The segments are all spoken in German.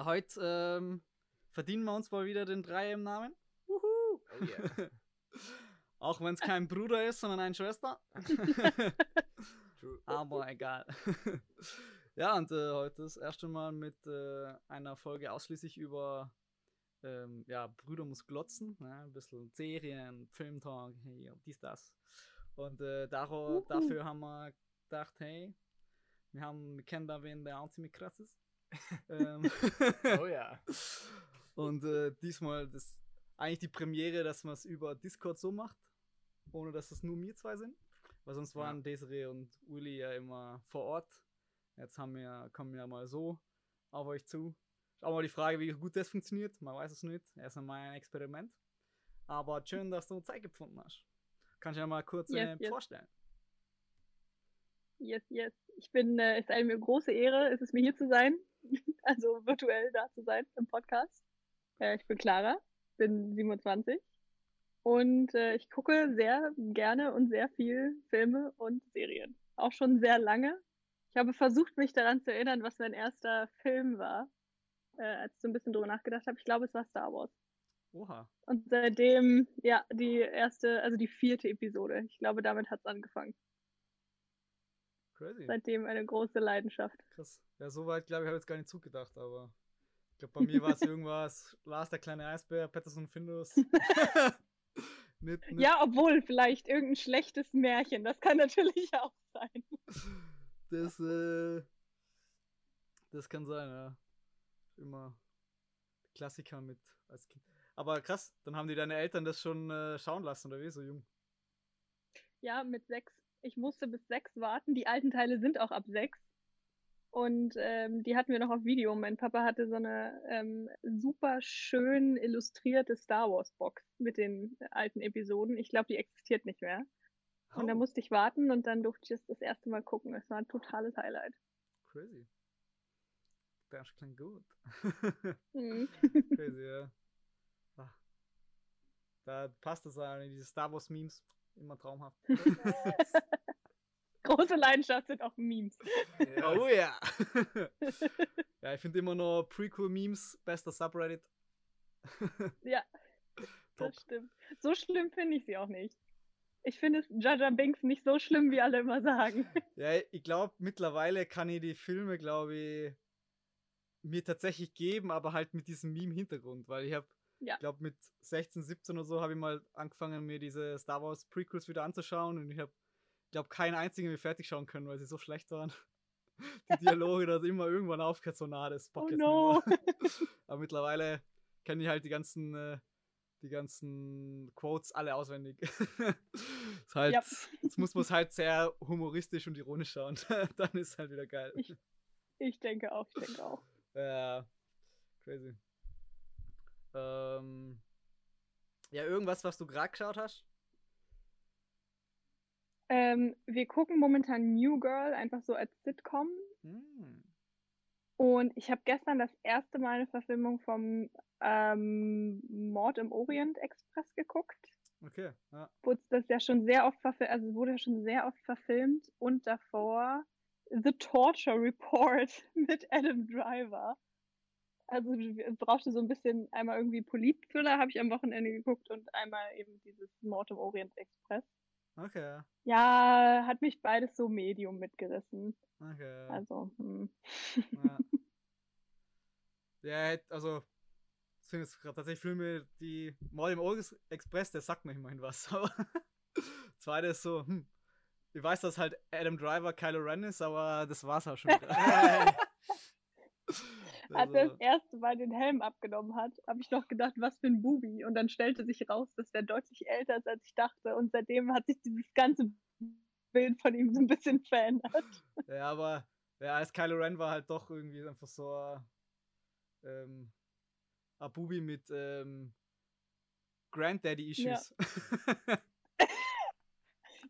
Ja, heute ähm, verdienen wir uns mal wieder den Dreier im Namen. Wuhu! Oh yeah. Auch wenn es kein Bruder ist, sondern eine Schwester. Aber egal. ja, und äh, heute das erste Mal mit äh, einer Folge ausschließlich über ähm, ja, Brüder muss glotzen. Ne? Ein bisschen Serien, Filmtalk, hey, dies, das. Und äh, daro, Uhu. dafür haben wir gedacht, hey, wir, haben, wir kennen da wen, der auch ziemlich krass ist. Ähm, Oh ja. und äh, diesmal das eigentlich die Premiere, dass man es über Discord so macht, ohne dass es nur wir zwei sind. Weil sonst waren Ja. Desiree und Uli ja immer vor Ort. Jetzt haben wir, kommen wir mal so auf euch zu. Ist auch mal die Frage, wie gut das funktioniert. Man weiß es nicht. Erst einmal ein Experiment. Aber schön, dass du Zeit gefunden hast. Kannst du ja mal kurz Yes, äh, yes. vorstellen. Yes, yes. Ich bin, äh, es ist eine große Ehre, ist es mir hier zu sein, also virtuell da zu sein im Podcast. Äh, ich bin Clara, bin 27 und äh, ich gucke sehr gerne und sehr viel Filme und Serien. Auch schon sehr lange. Ich habe versucht, mich daran zu erinnern, was mein erster Film war, äh, als ich so ein bisschen drüber nachgedacht habe. Ich glaube, es war Star Wars. Oha. Und seitdem, ja, die erste, also die vierte Episode. Ich glaube, damit hat's angefangen. Crazy. Seitdem eine große Leidenschaft. Krass. Ja, soweit, glaube ich, habe ich jetzt gar nicht zugedacht, aber ich glaube, bei mir war es irgendwas, Lars, der kleine Eisbär, Patterson Findus. nicht, nicht, Ja, obwohl vielleicht irgendein schlechtes Märchen. Das kann natürlich auch sein. Das, äh, das kann sein, ja. Immer Klassiker mit als Kind. Aber krass, dann haben die deine Eltern das schon äh, schauen lassen, oder wie? So jung. Ja, mit sechs. Ich musste bis sechs warten. Die alten Teile sind auch ab sechs. Und ähm, die hatten wir noch auf Video. Mein Papa hatte so eine ähm, super schön illustrierte Star Wars Box mit den alten Episoden. Ich glaube, die existiert nicht mehr. Und da Oh, musste ich warten und dann durfte ich es das erste Mal gucken. Es war ein totales Highlight. crazy. Das klingt gut. Mhm. crazy, ja. Ah. Da passt es an, diese Star Wars Memes. Immer traumhaft. Große Leidenschaft sind auch Memes. Ja. Oh ja. ja, ich finde immer noch Prequel-Memes, bester Subreddit. Ja, Top. das stimmt. So schlimm finde ich sie auch nicht. Ich finde es Jaja Binks nicht so schlimm, wie alle immer sagen. Ja, ich glaube, mittlerweile kann ich die Filme, glaube ich, mir tatsächlich geben, aber halt mit diesem Meme-Hintergrund, weil ich habe, Ja. ich glaube, mit 16, 17 oder so habe ich mal angefangen, mir diese Star Wars Prequels wieder anzuschauen und ich habe, glaube keinen einzigen mehr fertig schauen können, weil sie so schlecht waren. Die Dialoge, da immer irgendwann aufgehört, so nah, das Oh Bock jetzt no. Aber mittlerweile kenne ich halt die ganzen, äh, die ganzen Quotes alle auswendig. ist halt, Ja. Jetzt muss man es halt sehr humoristisch und ironisch schauen. Dann ist halt wieder geil. Ich- Ich denke auch, ich denke auch. Ja, crazy. Ähm, ja, irgendwas, was du gerade geschaut hast? Ähm, wir gucken momentan New Girl einfach so als Sitcom. Hm. Und ich habe gestern das erste Mal eine Verfilmung vom ähm, Mord im Orient Express geguckt. Okay, ja. Wurde das ja schon sehr oft verfilmt, also wurde ja schon sehr oft verfilmt und davor The Torture Report mit Adam Driver. Also es brauchte so ein bisschen einmal irgendwie Polit-Thriller, habe ich am Wochenende geguckt und einmal eben dieses Mord im Orient Express. Okay, ja. Hat mich beides so medium mitgerissen. Okay. Also, hm. Ja, ja also, sind jetzt gerade tatsächlich Filme, die Mord im Orient Express, der sagt mir immerhin was. Aber zweite ist so, hm, ich weiß, dass halt Adam Driver Kylo Ren ist, aber das war's auch schon. als er also, das erste Mal den Helm abgenommen hat, habe ich noch gedacht, was für ein Bubi. Und dann stellte sich raus, dass der deutlich älter ist, als ich dachte. Und seitdem hat sich dieses ganze Bild von ihm so ein bisschen verändert. ja, aber ja, als Kylo Ren war halt doch irgendwie einfach so ein, ähm, ein Bubi mit ähm, Granddaddy-Issues.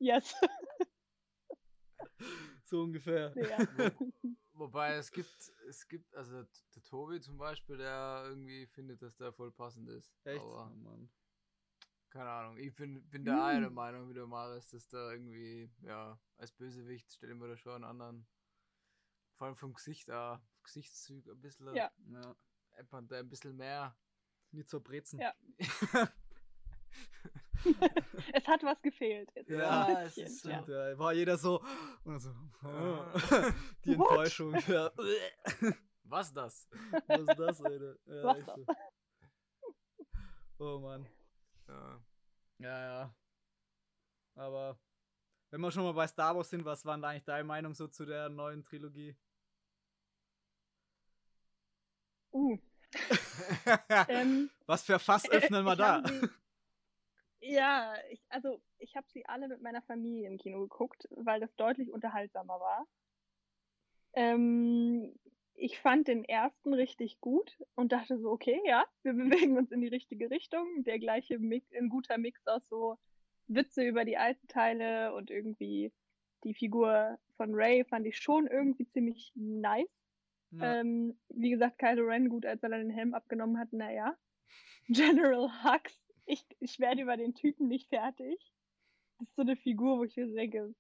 Yes. So ungefähr. Sehr. Wobei es gibt, es gibt, also der Tobi zum Beispiel, der irgendwie findet, dass der voll passend ist. Echt? Aber Oh, Mann. keine Ahnung. Ich bin, bin da auch Hm. der Meinung, wie du Maris, dass da irgendwie, ja, als Bösewicht stelle ich mir da schon einen anderen, vor allem vom Gesicht, auch, Gesichtszug ein bisschen. Ja. Ja. der ein bisschen mehr. Nicht so brezen. Ja. es hat was gefehlt. Es Ja, es ist ja. Und da war jeder so. So. Die? Enttäuschung. Ja. Was das? Was ist das, Alter? Ja, Was das? Oh Mann. Ja. Ja, ja. Aber wenn wir schon mal bei Star Wars sind, was war denn eigentlich deine Meinung so zu der neuen Trilogie? Uh, ähm, was für Fass öffnen wir da? Ja, ich, also ich habe sie alle mit meiner Familie im Kino geguckt, weil das deutlich unterhaltsamer war. Ähm, ich fand den ersten richtig gut und dachte so, okay, ja, wir bewegen uns in die richtige Richtung. Der gleiche Mix, ein guter Mix aus so Witze über die alten Teile und irgendwie die Figur von Ray fand ich schon irgendwie ziemlich nice. Ja. Ähm, wie gesagt, Kylo Ren, gut, als er dann den Helm abgenommen hat, naja. General Hux, ich, ich werde über den Typen nicht fertig. Das ist so eine Figur, wo ich mir denke,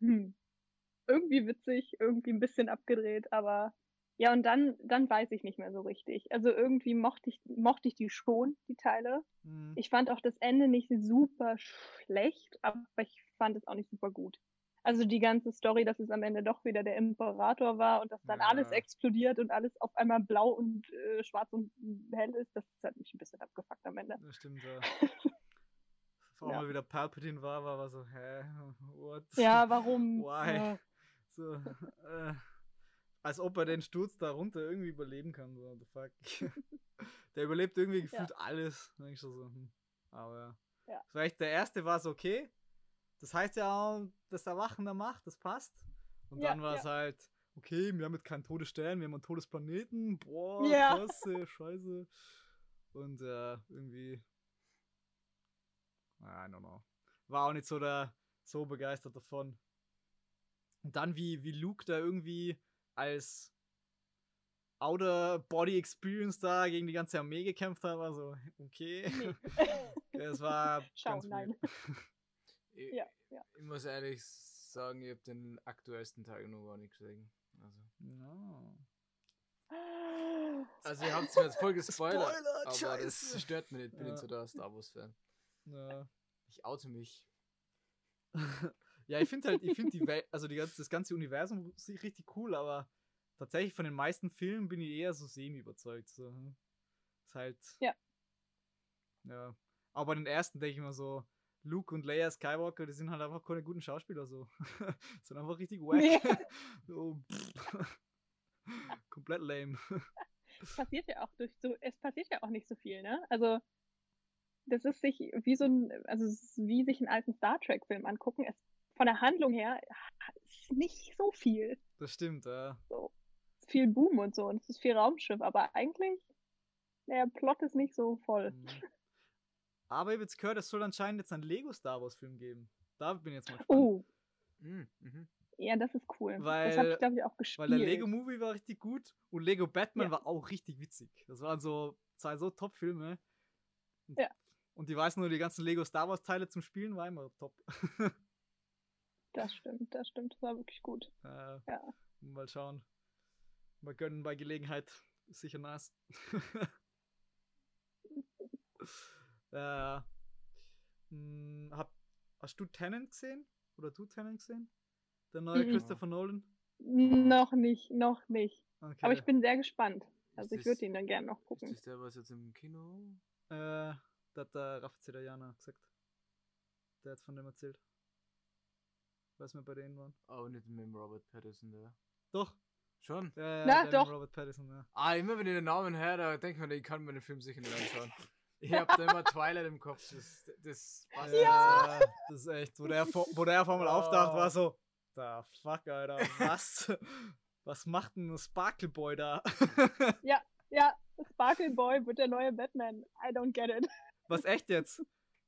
hm, irgendwie witzig, irgendwie ein bisschen abgedreht, aber ja, und dann, dann weiß ich nicht mehr so richtig. Also irgendwie mochte ich, mochte ich die schon, die Teile. Hm. Ich fand auch das Ende nicht super schlecht, aber ich fand es auch nicht super gut. Also die ganze Story, dass es am Ende doch wieder der Imperator war und dass dann Ja. alles explodiert und alles auf einmal blau und äh, schwarz und hell ist, das hat mich ein bisschen abgefuckt am Ende. Das stimmt, ja. Vor allem Ja. mal wieder Palpatine war, war, war so, hä? What? Ja, warum? Why? Äh, So, äh, als ob er den Sturz da runter irgendwie überleben kann. So, what the fuck. der überlebt irgendwie gefühlt alles. Da ich so, hm. Aber ja. Ja. Vielleicht der erste war es okay. Das heißt ja auch, dass der Wachen da macht, das passt. Und Ja, dann war es ja. halt, okay, wir haben jetzt keinen Todesstern, wir haben einen Todesplaneten. Boah, Ja. klasse, scheiße. Und äh, irgendwie. I don't know. War auch nicht so der so begeistert davon. Und dann wie, wie Luke da irgendwie als Outer Body Experience da gegen die ganze Armee gekämpft hat, war so, okay. nee. Es war Schau, ganz nein. weird. Ich, Ja, ja. ich muss ehrlich sagen, ich habe den aktuellsten Teil noch gar nicht gesehen. Also, Ja. also ihr habt mir jetzt voll gespoilert, Spoilert, aber scheiße. das stört mich nicht. Ich bin Ja. nicht so der Star Wars Fan. Ja. Ich oute mich. ja, ich finde halt, ich finde die Welt, also die ganze, das ganze Universum richtig cool, aber tatsächlich von den meisten Filmen bin ich eher so semi überzeugt. So. Ist halt. Ja. Ja. Aber bei den ersten denke ich mir so, Luke und Leia Skywalker, die sind halt einfach keine guten Schauspieler so. sind einfach richtig wack. Nee. so. Komplett lame. Es passiert ja auch durch so, es passiert ja auch nicht so viel, ne? Also, das ist sich wie so ein, also es ist wie sich einen alten Star Trek-Film angucken. Es, von der Handlung her ist nicht so viel. Das stimmt, ja. So. Es ist viel Boom und so und es ist viel Raumschiff, aber eigentlich, der Plot ist nicht so voll. Mhm. Aber ich habe jetzt gehört, es soll anscheinend jetzt einen Lego Star Wars Film geben. Da bin ich jetzt mal gespannt. Oh, mhm. ja, das ist cool. das Weil- habe ich, glaube ich, auch gespielt. Weil der Lego Movie war richtig gut und Lego Batman Ja. war auch richtig witzig. Das waren so zwei so Top-Filme. Und- Ja. Und die weiß nur, die ganzen Lego Star Wars Teile zum Spielen war immer top. Das stimmt, das stimmt. Das war wirklich gut. äh, Ja. Mal schauen. Mal gönnen bei Gelegenheit. Ist sicher nice. äh, mh, hab, hast du Tenant gesehen? Oder du Tenant gesehen? Der neue Mhm. Christopher Nolan? Noch nicht, noch nicht. Okay. Aber ich bin sehr gespannt. Also Ist ich würde ihn dann gerne noch Ist gucken. das der, was jetzt im Kino? Äh, da hat der Raff Zedajana gesagt. Der hat von dem erzählt. Was wir bei denen waren. Aber nicht mit dem Robert Pattinson, der. Doch. Schon? Ja, ja, Na, doch. Robert Pattinson, ja. Ah, immer wenn ich den Namen höre, da denke ich mir, ich kann mir den Film sicher nicht anschauen. Ich hab da immer Twilight im Kopf. Das, das passt Ja, das ist echt, wo der, vor- wo der auf einmal auftaucht, Oh. war so, da fuck, Alter, was? was macht denn ein Sparkle Boy da? Ja, Sparkle Boy wird der neue Batman. I don't get it. was echt jetzt?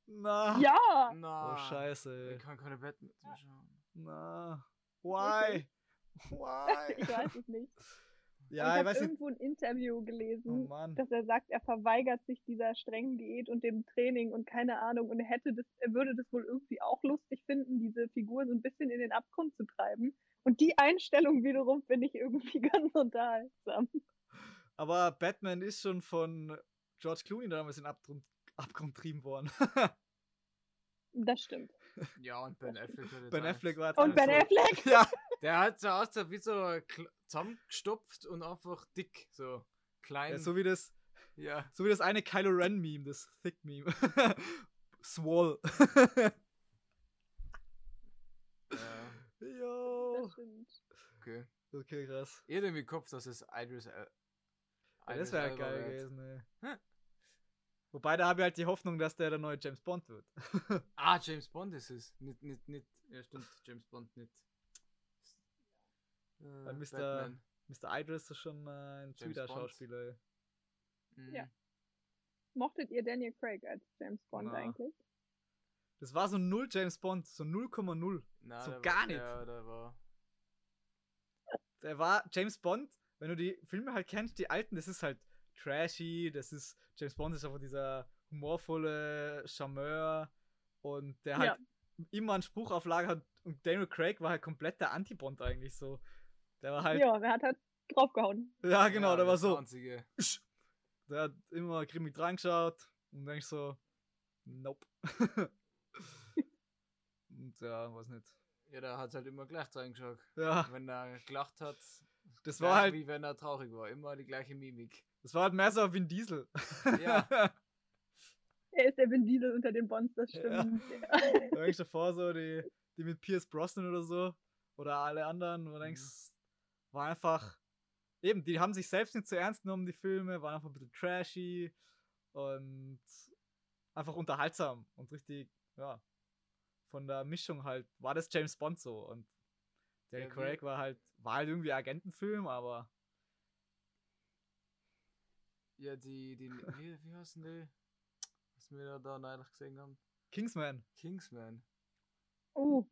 Na. Ja! Na, Oh, scheiße. Ich kann keine Batman zuschauen. Na. Why? Why? Ich weiß es nicht. Ja, ich ich habe irgendwo ein Interview Oh gelesen, Mann. dass er sagt, er verweigert sich dieser strengen Diät und dem Training und keine Ahnung und er hätte das, er würde das wohl irgendwie auch lustig finden, diese Figur so ein bisschen in den Abgrund zu treiben. Und die Einstellung wiederum finde ich irgendwie ganz unterhaltsam. Aber Batman ist schon von George Clooney damals in den Abgrund, Abgrund trieben worden. Das stimmt. Ja, und Ben Affleck hat jetzt ben auch- Affleck war Und Ben so- Affleck? Ja, Der hat so ausgesehen wie so zusammengestopft und einfach dick. So klein. ja, so wie das, ja. so wie das eine Kylo Ren Meme, das Thick Meme. Swole. ja. Jo. Okay. Okay, krass. Ich hätte im Kopf, dass es Idris. Äh, Ja, das wäre geil wird. gewesen, ey. Hm. Wobei, da habe ich halt die Hoffnung, dass der der neue James Bond wird. Ah, James Bond ist es. Nicht, nicht, nicht. Ja, stimmt. James Bond nicht. Äh, Weil Mr. Batman. Mr. Idris ist schon äh, ein James sweeter Bond. Schauspieler, ey. Mhm. Ja. Mochtet ihr Daniel Craig als James Bond Na. eigentlich? Das war so null James Bond, so 0,0. Na, So gar war, nicht. Ja, der war. Der war James Bond, wenn du die Filme halt kennst, die alten, das ist halt trashy, das ist, James Bond ist einfach dieser humorvolle Charmeur und der halt Ja. immer einen Spruch auf Lager hat und Daniel Craig war halt komplett der Anti-Bond eigentlich so. Der war halt, Ja, wer hat halt draufgehauen? ja genau, ja, der war so, Einzige. der hat immer grimmig drangeschaut und denkst so, nope. und ja, weiß nicht. Ja, der hat halt immer gleich reingeschaut. Ja, Wenn er gelacht hat, das war halt, wie wenn er traurig war. Immer die gleiche Mimik. das war halt mehr so wie ein Diesel. Ja. Er ist der Vin Diesel unter den Bonds, das Ja. stimmt. Ja. Da denkst du davor so, die, die mit Pierce Brosnan oder so, oder alle anderen, wo du denkst, Mhm. War einfach, eben, die haben sich selbst nicht zu ernst genommen, die Filme, waren einfach ein bisschen trashy und einfach unterhaltsam und richtig, ja, von der Mischung halt, war das James Bond so und Daniel Ja, Craig war halt, war halt irgendwie Agentenfilm, aber Ja, die, die, wie, wie heißen die? Was wir da, da neulich gesehen haben? Kingsman, Kingsman. Oh,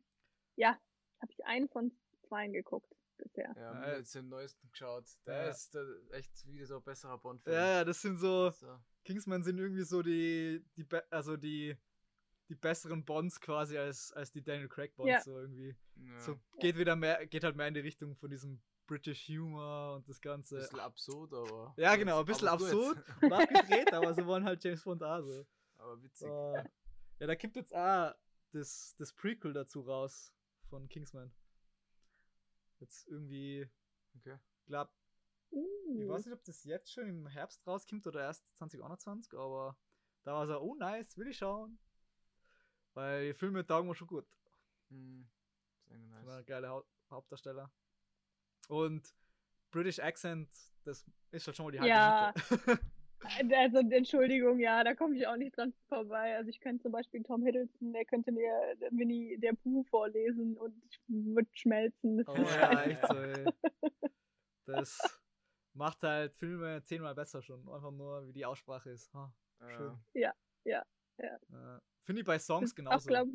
ja, habe ich einen von zweien geguckt bisher. Ja, Ja, haben wir jetzt den neuesten geschaut. Der Ja. ist äh, echt wieder so ein besserer Bond-Film. ja, ja, das sind so, So. Kingsman sind irgendwie so die, die, also die, die besseren Bonds quasi als, als die Daniel Craig Bonds Ja. so irgendwie. Ja. So geht wieder mehr, geht halt mehr in die Richtung von diesem British Humor und das Ganze. bisschen absurd, aber. Ja, genau, ein bisschen absurd und abgedreht, aber so waren halt James Bond auch so. aber witzig. So. Ja, da kommt jetzt auch das, das Prequel dazu raus von Kingsman. Jetzt irgendwie, Okay. glaub, ich Uh, weiß nicht, ob das jetzt schon im Herbst rauskommt oder erst 2021, aber da war so, oh nice, will ich schauen. Weil die Filme taugen mir schon gut. Hm. Sehr nice. War ein geiler Hau Hauptdarsteller. Und British Accent, das ist halt schon mal die halbe Ja. Miete. also Entschuldigung, ja, da komme ich auch nicht dran vorbei. Also ich könnte zum Beispiel Tom Hiddleston, der könnte mir Winnie der Pooh vorlesen und ich würde schmelzen. Das oh ja, echt so, ey. Das macht halt Filme zehnmal besser schon. Einfach nur, wie die Aussprache ist. Ha, schön. Ja. Äh, Finde ich bei das Songs ist genauso. Auch, glaub,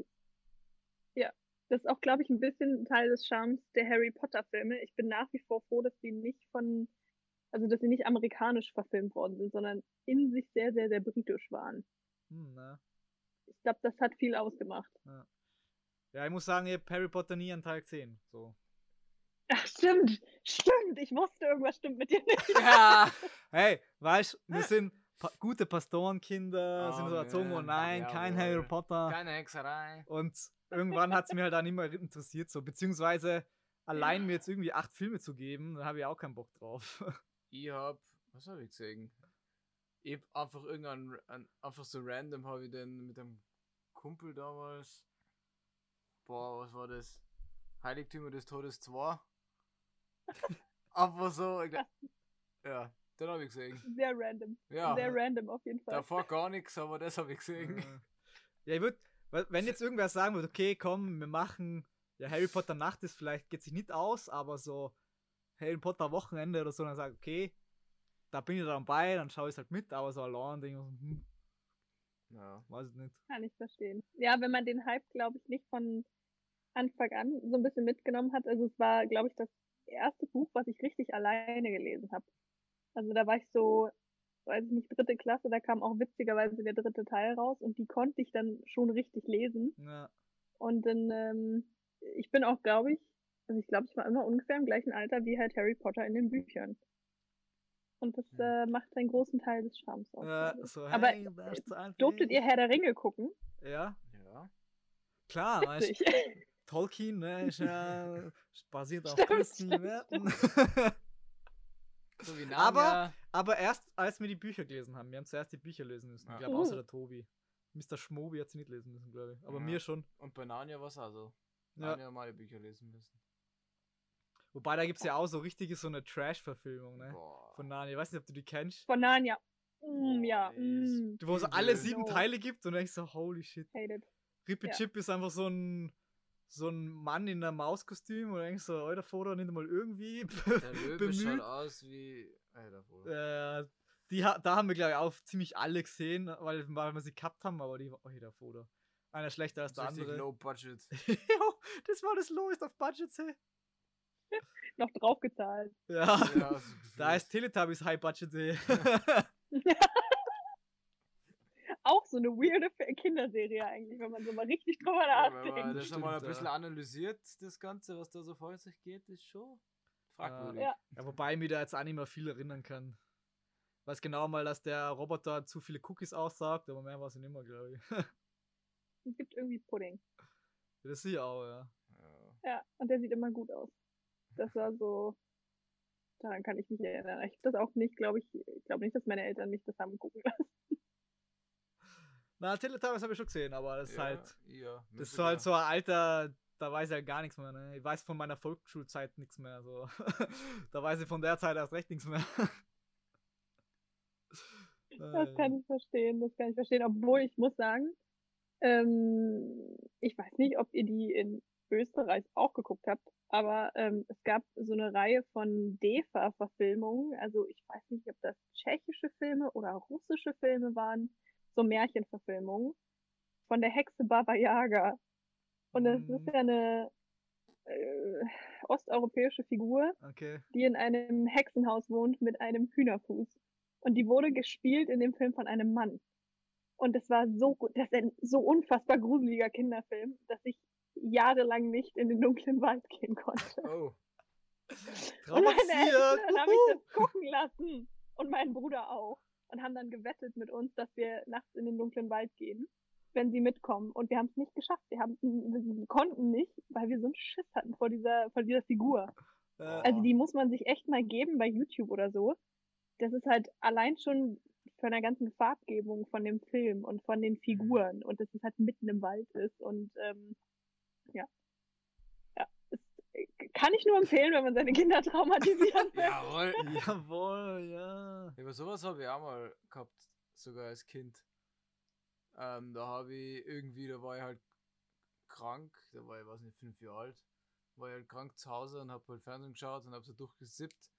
ja, das ist auch, glaube ich, ein bisschen Teil des Charmes der Harry Potter Filme. Ich bin nach wie vor froh, dass die nicht von, also dass sie nicht amerikanisch verfilmt worden sind, sondern in sich sehr, sehr, sehr britisch waren. Hm, na. Ich glaube, das hat viel ausgemacht. Ja, ich muss sagen, ich Harry Potter nie an Tag 10. So. Ach, stimmt, stimmt. Ich wusste, irgendwas stimmt mit dir nicht. Ja. Hey, weißt wir sind pa gute Pastorenkinder, Oh, sind so erzogen, oh man. nein, kein Jawohl. Harry Potter. Keine Hexerei. Und irgendwann hat es mir halt auch nicht mehr interessiert, so. Beziehungsweise allein mir jetzt irgendwie acht Filme zu geben, da habe ich auch keinen Bock drauf. Ich hab. Was hab ich gesehen? Ich hab einfach irgendein. Ein, einfach so random habe ich den mit einem Kumpel damals. Boah, was war das? Heiligtümer des Todes 2. einfach so. Ja, den habe ich gesehen. Sehr random. Ja. Sehr random auf jeden Fall. Davor gar nichts, aber das habe ich gesehen. Ja, ich würde, wenn jetzt irgendwer sagen würde, okay, komm, wir machen, ja, Harry Potter Nacht ist vielleicht, geht sich nicht aus, aber so Harry Potter Wochenende oder so, dann sage ich, okay, da bin ich dann bei, dann schaue ich es halt mit, aber so allein denke ich, hm, Ja. weiß ich nicht. Kann ich verstehen. Ja, wenn man den Hype, glaube ich, nicht von Anfang an so ein bisschen mitgenommen hat. Also es war, glaube ich, das erste Buch, was ich richtig alleine gelesen habe. Also da war ich so, weiß ich nicht, dritte Klasse, da kam auch witzigerweise der dritte Teil raus und die konnte ich dann schon richtig lesen. Ja, Und dann, ähm, ich bin auch, glaube ich, also ich glaube, ich war immer ungefähr im gleichen Alter wie halt Harry Potter in den Büchern. Und das Hm. äh, macht einen großen Teil des Charmes aus. Ja, glaub ich. so, Aber hey, du einfach- Durftet ihr Herr der Ringe gucken? Ja, Ja. klar, weißt, Witzig. Tolkien, ne, ist ja basiert auf christlichen Werten. So wie Aber- Narnia. Aber erst als wir die Bücher gelesen haben. Wir haben zuerst die Bücher lesen müssen. Ich Ja. glaube, Uh. außer der Tobi. Mr. Schmobi hat sie nicht lesen müssen, glaube ich. Aber Ja. mir schon. Und bei Narnia war es auch so. Ja. Narnia haben alle Bücher lesen müssen. Wobei, da gibt es ja auch so richtige, so eine Trash-Verfilmung, ne? Boah. Von Narnia. Ich weiß nicht, ob du die kennst. Von Narnia. Mm, ja. Mm, Wo es alle sieben No. Teile gibt und denkst so, holy shit. hate it. Rippy Ja. Chip ist einfach so ein so ein Mann in einem Mauskostüm und denkst so, euer Foto nicht mal irgendwie Der Löwe schaut bemüht. aus wie. Alter, Bruder. Äh, die, ha- da haben wir, glaube ich, auch ziemlich alle gesehen, weil, weil wir sie gehabt haben, aber die war oh, der Foto. Einer schlechter als Das der andere. low budget. Jo, das war das Lowest of Budget, hey. Noch draufgezahlt. Ja, Ja, da ist. Teletubbies High Budget, hey. Auch so eine weirde Kinderserie eigentlich, wenn man so mal richtig drüber Ja, wenn nachdenkt. man das nochmal ein Stimmt, bisschen ja. analysiert, das Ganze, was da so vor sich geht, ist schon fragwürdig. Ja. Ja, wobei ich mich da jetzt auch nicht mehr viel erinnern kann. Weiß genau mal, dass der Roboter zu viele Cookies aussagt, aber mehr weiß ich nicht mehr, glaube ich. Es gibt irgendwie Pudding. das sehe ich auch, ja. Ja. Ja, und der sieht immer gut aus. Das war so. Daran kann ich mich erinnern. Ich habe das auch nicht, glaube ich, ich glaube nicht, dass meine Eltern mich das haben gucken lassen. Na, Teletubbies habe ich schon gesehen, aber das ist Ja, halt, ja, das ist halt so ein Alter, da weiß ich halt gar nichts mehr, ne? Ich weiß von meiner Volksschulzeit nichts mehr, so. da weiß ich von der Zeit erst recht nichts mehr. Das kann ich verstehen, das kann ich verstehen. Obwohl ich muss sagen, ähm, ich weiß nicht, ob ihr die in Österreich auch geguckt habt, aber ähm, es gab so eine Reihe von DEFA-Verfilmungen. Also ich weiß nicht, ob das tschechische Filme oder russische Filme waren, so Märchenverfilmungen von der Hexe Baba Yaga. Und das Mhm. ist ja eine äh, osteuropäische Figur, Okay. die in einem Hexenhaus wohnt mit einem Hühnerfuß. Und die wurde gespielt in dem Film von einem Mann. Und das war so gut, das ist ein so unfassbar gruseliger Kinderfilm, dass ich jahrelang nicht in den dunklen Wald gehen konnte. Oh, Und meine! Eltern haben mich das gucken lassen. Und mein Bruder auch. Und haben dann gewettet mit uns, dass wir nachts in den dunklen Wald gehen, wenn sie mitkommen. Und wir haben es nicht geschafft. Wir, haben, wir konnten nicht, weil wir so einen Schiss hatten vor dieser, vor dieser Figur. Also die muss man sich echt mal geben bei YouTube oder so. Das ist halt allein schon von der ganzen Farbgebung von dem Film und von den Figuren und dass es halt mitten im Wald ist und ähm, ja. Ja. Es, äh, kann ich nur empfehlen, wenn man seine Kinder traumatisieren will. jawohl. Jawohl, ja. Aber sowas habe ich auch mal gehabt, sogar als Kind. Ähm, da habe ich irgendwie, da war ich halt krank, da war ich, weiß nicht, fünf Jahre alt, war ich halt krank zu Hause und habe halt Fernsehen geschaut und habe so durchgesippt.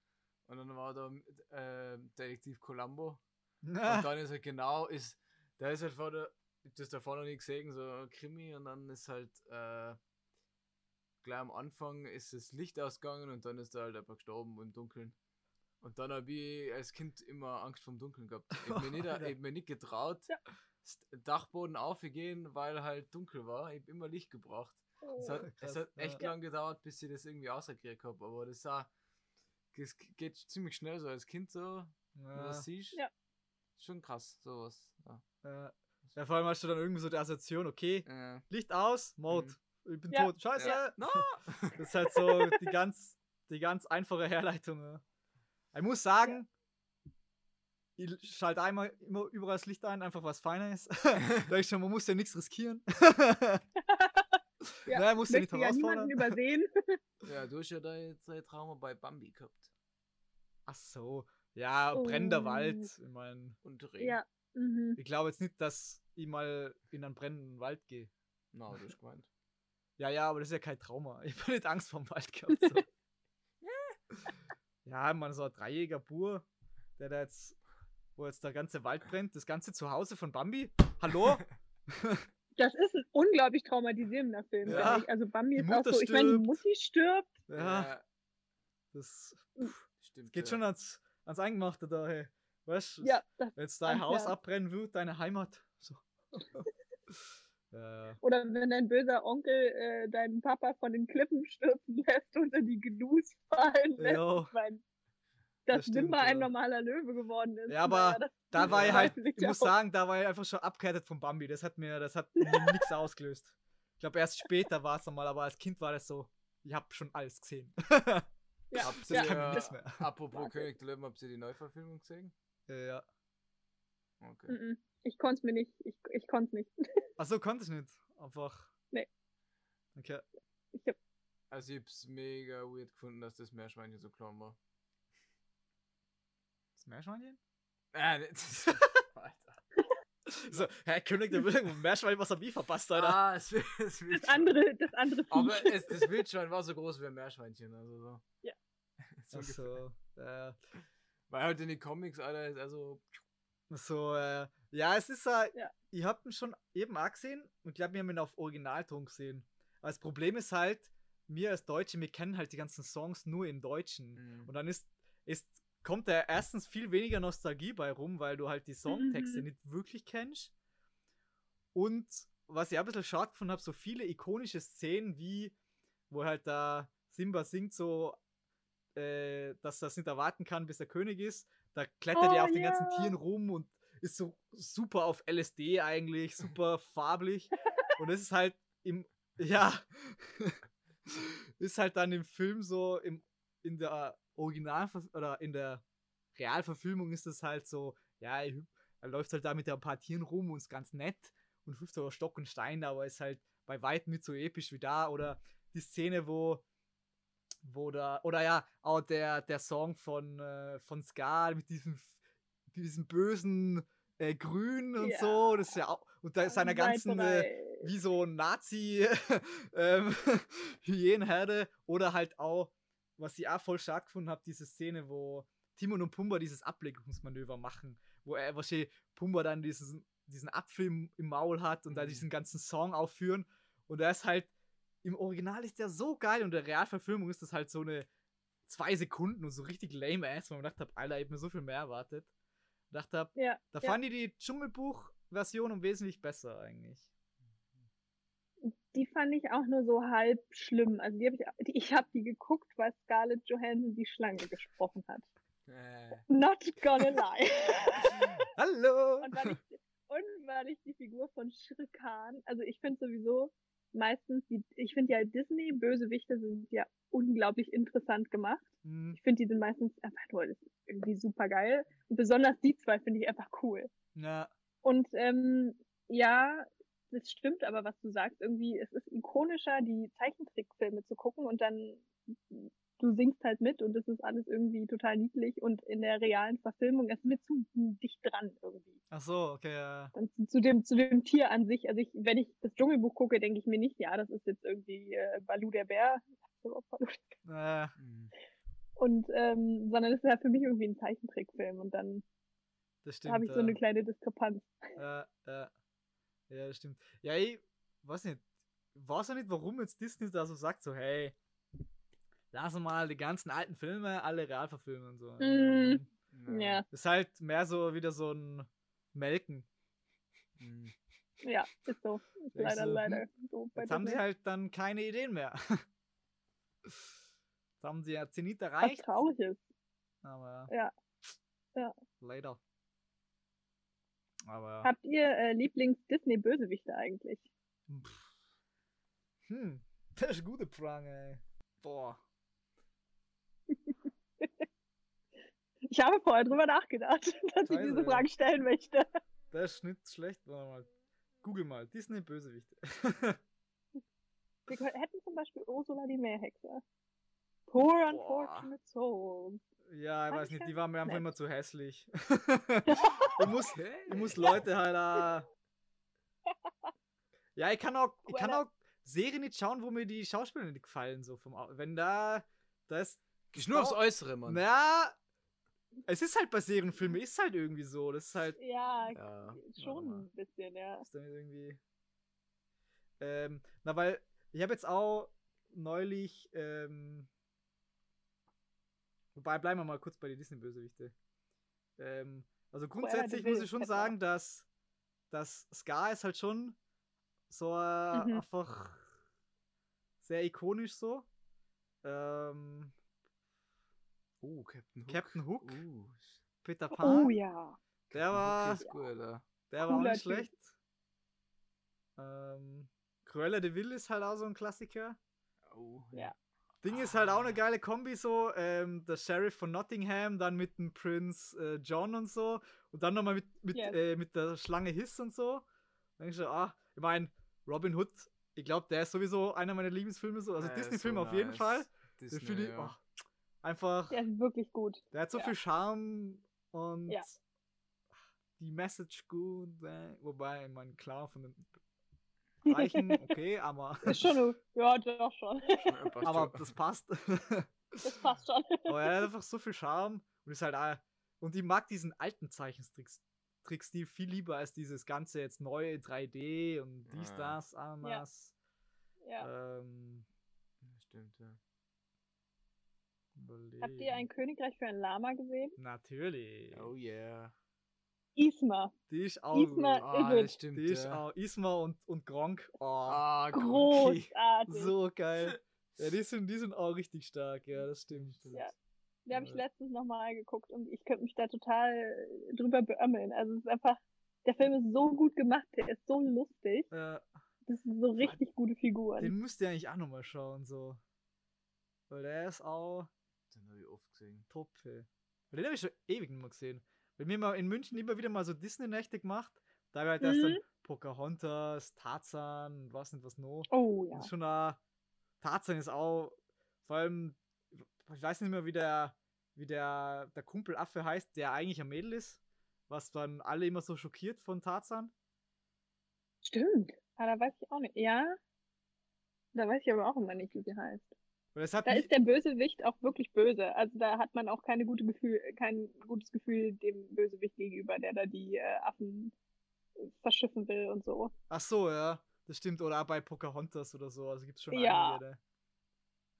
Und dann war da äh, Detektiv Columbo. Und dann ist halt genau, ist, da ist halt vor der, ich hab das davor noch nie gesehen, so Krimi und dann ist halt, äh, gleich am Anfang ist das Licht ausgegangen und dann ist da halt einfach gestorben im Dunkeln. Und dann habe ich als Kind immer Angst vom Dunkeln gehabt. Ich hab mir nicht, ich mir nicht getraut, Ja. Dachboden aufzugehen, weil halt dunkel war. Ich hab immer Licht gebracht. Es hat, es krass, hat echt ja. lang gedauert, bis ich das irgendwie rausgekriegt habe, aber das, auch, das geht ziemlich schnell so als Kind so, wenn du Ja. das siehst. Ja. Schon krass, sowas. Ja. Ja, vor allem hast du dann irgendwie so die Assoziation, okay, Äh, Licht aus, Mord, ich bin Ja. tot, scheiße. ja. No! Das ist halt so die ganz, die ganz einfache Herleitung. Ja. Ich muss sagen, ich schalte einmal immer überall das Licht ein, einfach was feiner ist. da ich schon, man muss ja nichts riskieren. Ja, Naja, musst du nicht ja herausfordern. niemanden übersehen. Ja, du hast ja da jetzt ein Trauma bei Bambi gehabt. Ach so, ja, brennender Oh. Wald. Ich meine, Und Regen. ja. Mhm. ich glaube jetzt nicht, dass ich mal in einen brennenden Wald gehe. Na, du hast gemeint. Ja, ja, aber das ist ja kein Trauma. Ich habe nicht Angst vor dem Wald gehabt. So. ja, man, so ein dreijähriger Bur, der da jetzt, wo jetzt der ganze Wald brennt, das ganze Zuhause von Bambi. Hallo? Das ist ein unglaublich traumatisierender Film, Ja. Also Bambi ist auch so, ich meine, die stirbt. Mutti stirbt. ja, das stimmt. geht ja. schon ans, ans Eingemachte da, hey. Weißt du, Ja, das, wenn jetzt dein Haus Herz. abbrennen wird, deine Heimat. So. ja, ja. oder wenn dein böser Onkel äh, deinen Papa von den Klippen stürzen lässt und in die Gnus fallen lässt. Jo. Ich mein, dass stimmt, Simba ein ja. normaler Löwe geworden ist. Ja, aber das- Da war ich Ja, halt, ich ja muss auch- sagen, da war ich einfach schon abgehärtet vom Bambi. Das hat mir, das hat mir nichts ausgelöst. Ich glaube, erst später war es nochmal, aber als Kind war das so, ich habe schon alles gesehen. Ja, Das nichts mehr. apropos. König der Löwen, habt ihr die Neuverfilmung gesehen? Äh, ja. Okay. Mhm. Ich konnte es mir nicht. Ich, ich konnte es nicht. Achso, konnte ich nicht. Einfach. Nee. Okay. Ich hab, Also ich hab's mega weird gefunden, dass das Meerschweinchen so klein war. Das Meerschweinchen? Äh, ne, das, Alter. So, Herr König der Willen, Meerschwein Wasabi verpasst, Alter. Ah, es, will- es das andere, das andere Vieh. Aber es, das Wildschwein war so groß wie ein Meerschweinchen, also so. Ja. so. Achso, äh, Weil halt in den Comics, Alter, ist also. so, äh, ja, es ist halt, Ja. ich hab ihn schon eben auch gesehen und ich glaube, wir haben ihn auf Originalton gesehen. Aber das Problem ist halt, wir als Deutsche, wir kennen halt die ganzen Songs nur im Deutschen. Mhm. Und dann ist, ist, kommt da erstens viel weniger Nostalgie bei rum, weil du halt die Songtexte Mhm. nicht wirklich kennst. Und was ich auch ein bisschen schade gefunden habe, so viele ikonische Szenen wie, wo halt da Simba singt so, äh, dass er das nicht erwarten kann, bis er König ist. Da klettert er Oh, auf den ganzen. Tieren rum und ist so super auf LSD eigentlich, super farblich. Und es ist halt im, ja, ist halt dann im Film so, im, in der Original- oder in der Realverfilmung ist es halt so, ja, er, er läuft halt da mit ein paar Tieren rum und ist ganz nett und hüpft über Stock und Stein, aber ist halt bei weitem nicht so episch wie da. Oder die Szene, wo, wo da, oder ja, auch der, der Song von, äh, von Ska mit diesem, diesem bösen äh, Grün und Ja. so, das ist ja auch, und da ist seiner ganzen, äh, wie so ein Nazi ähm, Hyänenherde. Oder halt auch, was ich auch voll stark gefunden habe, diese Szene, wo Timon und Pumba dieses Ablenkungsmanöver machen, wo er wahrscheinlich Pumba dann diesen, diesen Apfel im, im Maul hat und da Mhm. diesen ganzen Song aufführen. Und er ist halt im Original ist der so geil und in der Realverfilmung ist das halt so eine zwei Sekunden und so richtig lame ass, wo man gedacht habe, Alter, ich hab mir so viel mehr erwartet. Dachte hab, Ja, da ja. fand ich die Dschungelbuch-Version um wesentlich besser eigentlich. die fand ich auch nur so halb schlimm. Also die hab ich, die, ich habe die geguckt, weil Scarlett Johansson die Schlange gesprochen hat. Äh, Not gonna lie. Hallo! und, weil ich, und weil ich die Figur von Shere Khan, also ich finde sowieso meistens, die, ich finde ja Disney-Bösewichte sind ja unglaublich interessant gemacht. Hm, Ich finde, die sind meistens einfach nur das ist irgendwie super geil. Und besonders die zwei finde ich einfach cool. Ja, Und ähm, ja, das stimmt, aber was du sagst, irgendwie, es ist ikonischer, die Zeichentrickfilme zu gucken und dann du singst halt mit und es ist alles irgendwie total niedlich und in der realen Verfilmung ist mir zu dicht dran irgendwie. ach so, okay, ja. Dann zu, zu dem zu dem Tier an sich, also ich, wenn ich das Dschungelbuch gucke, denke ich mir nicht, ja, das ist jetzt irgendwie äh, Balu der Bär. Heißt der überhaupt Balu? Äh, mh. Und ähm, sondern es ist ja für mich irgendwie ein Zeichentrickfilm und dann das stimmt. habe ich so eine kleine Diskrepanz. Ja, ja. Ja, das stimmt. Ja, ich weiß nicht. Weiß ja nicht, warum jetzt Disney da so sagt, so, hey, lass mal die ganzen alten Filme alle real verfilmen und so. Mm. Ja. Ja, Ist halt mehr so wieder so ein Melken. Mhm. ja, ist so. Ist leider, so, hm, leider so bei Jetzt haben sie halt dann keine Ideen mehr. Jetzt haben sie ja Zenit Was erreicht. traurig ist. Aber Ja. Ja. leider. Aber Habt ihr äh, Lieblings-Disney-Bösewichte eigentlich? Pff. Hm, das ist eine gute Frage, ey. Boah. Ich habe vorher drüber nachgedacht, dass ich Scheiße, diese ey. Frage stellen möchte. Das ist nicht schlecht. Warte mal. Google mal. Disney Bösewichte. Wir hätten zum Beispiel Ursula die Meerhexe. Poor Boah. unfortunate souls. ja, ich Fand weiß ich nicht, die waren mir einfach nett. immer zu hässlich. ich, muss, ich muss Leute halt. Äh, ja, ich kann auch, ich kann auch Serien nicht schauen, wo mir die Schauspieler nicht gefallen. So vom, Au- wenn da. Das. Gehst nur aufs Äußere, Mann. Na. Es ist halt bei Serienfilmen, ist halt irgendwie so. Das ist halt. Ja, Ja, schon ein bisschen, ja. ist dann irgendwie. Ähm, na, weil ich habe jetzt auch neulich. Ähm, wobei, bleiben wir mal kurz bei den Disney-Bösewichte. Ähm, also grundsätzlich muss ich schon sagen, dass, dass Scar ist halt schon so äh, Mhm. einfach sehr ikonisch so. Ähm, Oh, Captain Hook. Captain Hook, Uh, Peter Pan. Oh ja. Der war, gut, Alter. der war Cooler nicht schlecht. Ähm, Cruella de Vil ist halt auch so ein Klassiker. Oh, Ja. Ding ist halt auch Ah. eine geile Kombi so. Ähm, der Sheriff von Nottingham, dann mit dem Prinz äh, John und so. Und dann nochmal mit, mit, Yes. äh, mit der Schlange Hiss und so. Dann denkst du, ah, ich meine, Robin Hood, ich glaube, der ist sowieso einer meiner Lieblingsfilme. So. Also Ja, Disney-Film so auf jeden nice. Fall. Den Disney, finde ich, ja. oh, einfach, Der ist wirklich gut. der hat so ja. viel Charme und Ja. die Message gut. Äh, wobei, ich meine, klar, von den Reichen, okay, aber, Ist schon, ja, doch schon. Aber das passt. Das passt schon. Aber er hat einfach so viel Charme und ist halt und ich mag diesen alten Zeichentricks Trickstil viel lieber als dieses ganze jetzt neue 3D und dies, Ja. das, Ananas. Ja. Ähm, Ja, Stimmt, ja. Habt ihr ein Königreich für ein Lama gesehen? Natürlich. Oh yeah. Isma. Die ist auch Isma gut. Ah, Irre. das stimmt, Die ist ja. auch Isma und, und Gronk. Oh, Ah. Großartig. so geil. Ja, die sind, die sind auch richtig stark, ja, das stimmt. Ja. Die habe ich Ja. letztens nochmal geguckt und ich könnte mich da total drüber beömmeln. Also es ist einfach, der Film ist so gut gemacht, der ist so lustig. Äh, Das sind so richtig gute Figuren. den müsst ihr eigentlich auch nochmal schauen, so. Weil der ist auch Den habe ich oft gesehen. top, ey. Weil Den habe ich schon ewig nicht mehr gesehen. Weil wir haben in München immer wieder mal so Disney-Nächte gemacht. Da ich halt erst dann Mhm. Pocahontas, Tarzan und was nicht was noch. Oh Das ja. ist schon da. Tarzan ist auch, vor allem, ich weiß nicht mehr, wie der, wie der, der Kumpelaffe heißt, der eigentlich ein Mädel ist. Was dann alle immer so schockiert von Tarzan. Stimmt. Ah, da weiß ich auch nicht. Ja. Da weiß ich aber auch immer nicht, wie sie heißt. Da ist der Bösewicht auch wirklich böse. Also da hat man auch keine gute Gefühl, kein gutes Gefühl dem Bösewicht gegenüber, der da die äh, Affen verschiffen will und so. Ach so, ja. Das stimmt. Oder bei Pocahontas oder so. Also gibt es schon Ja. einige.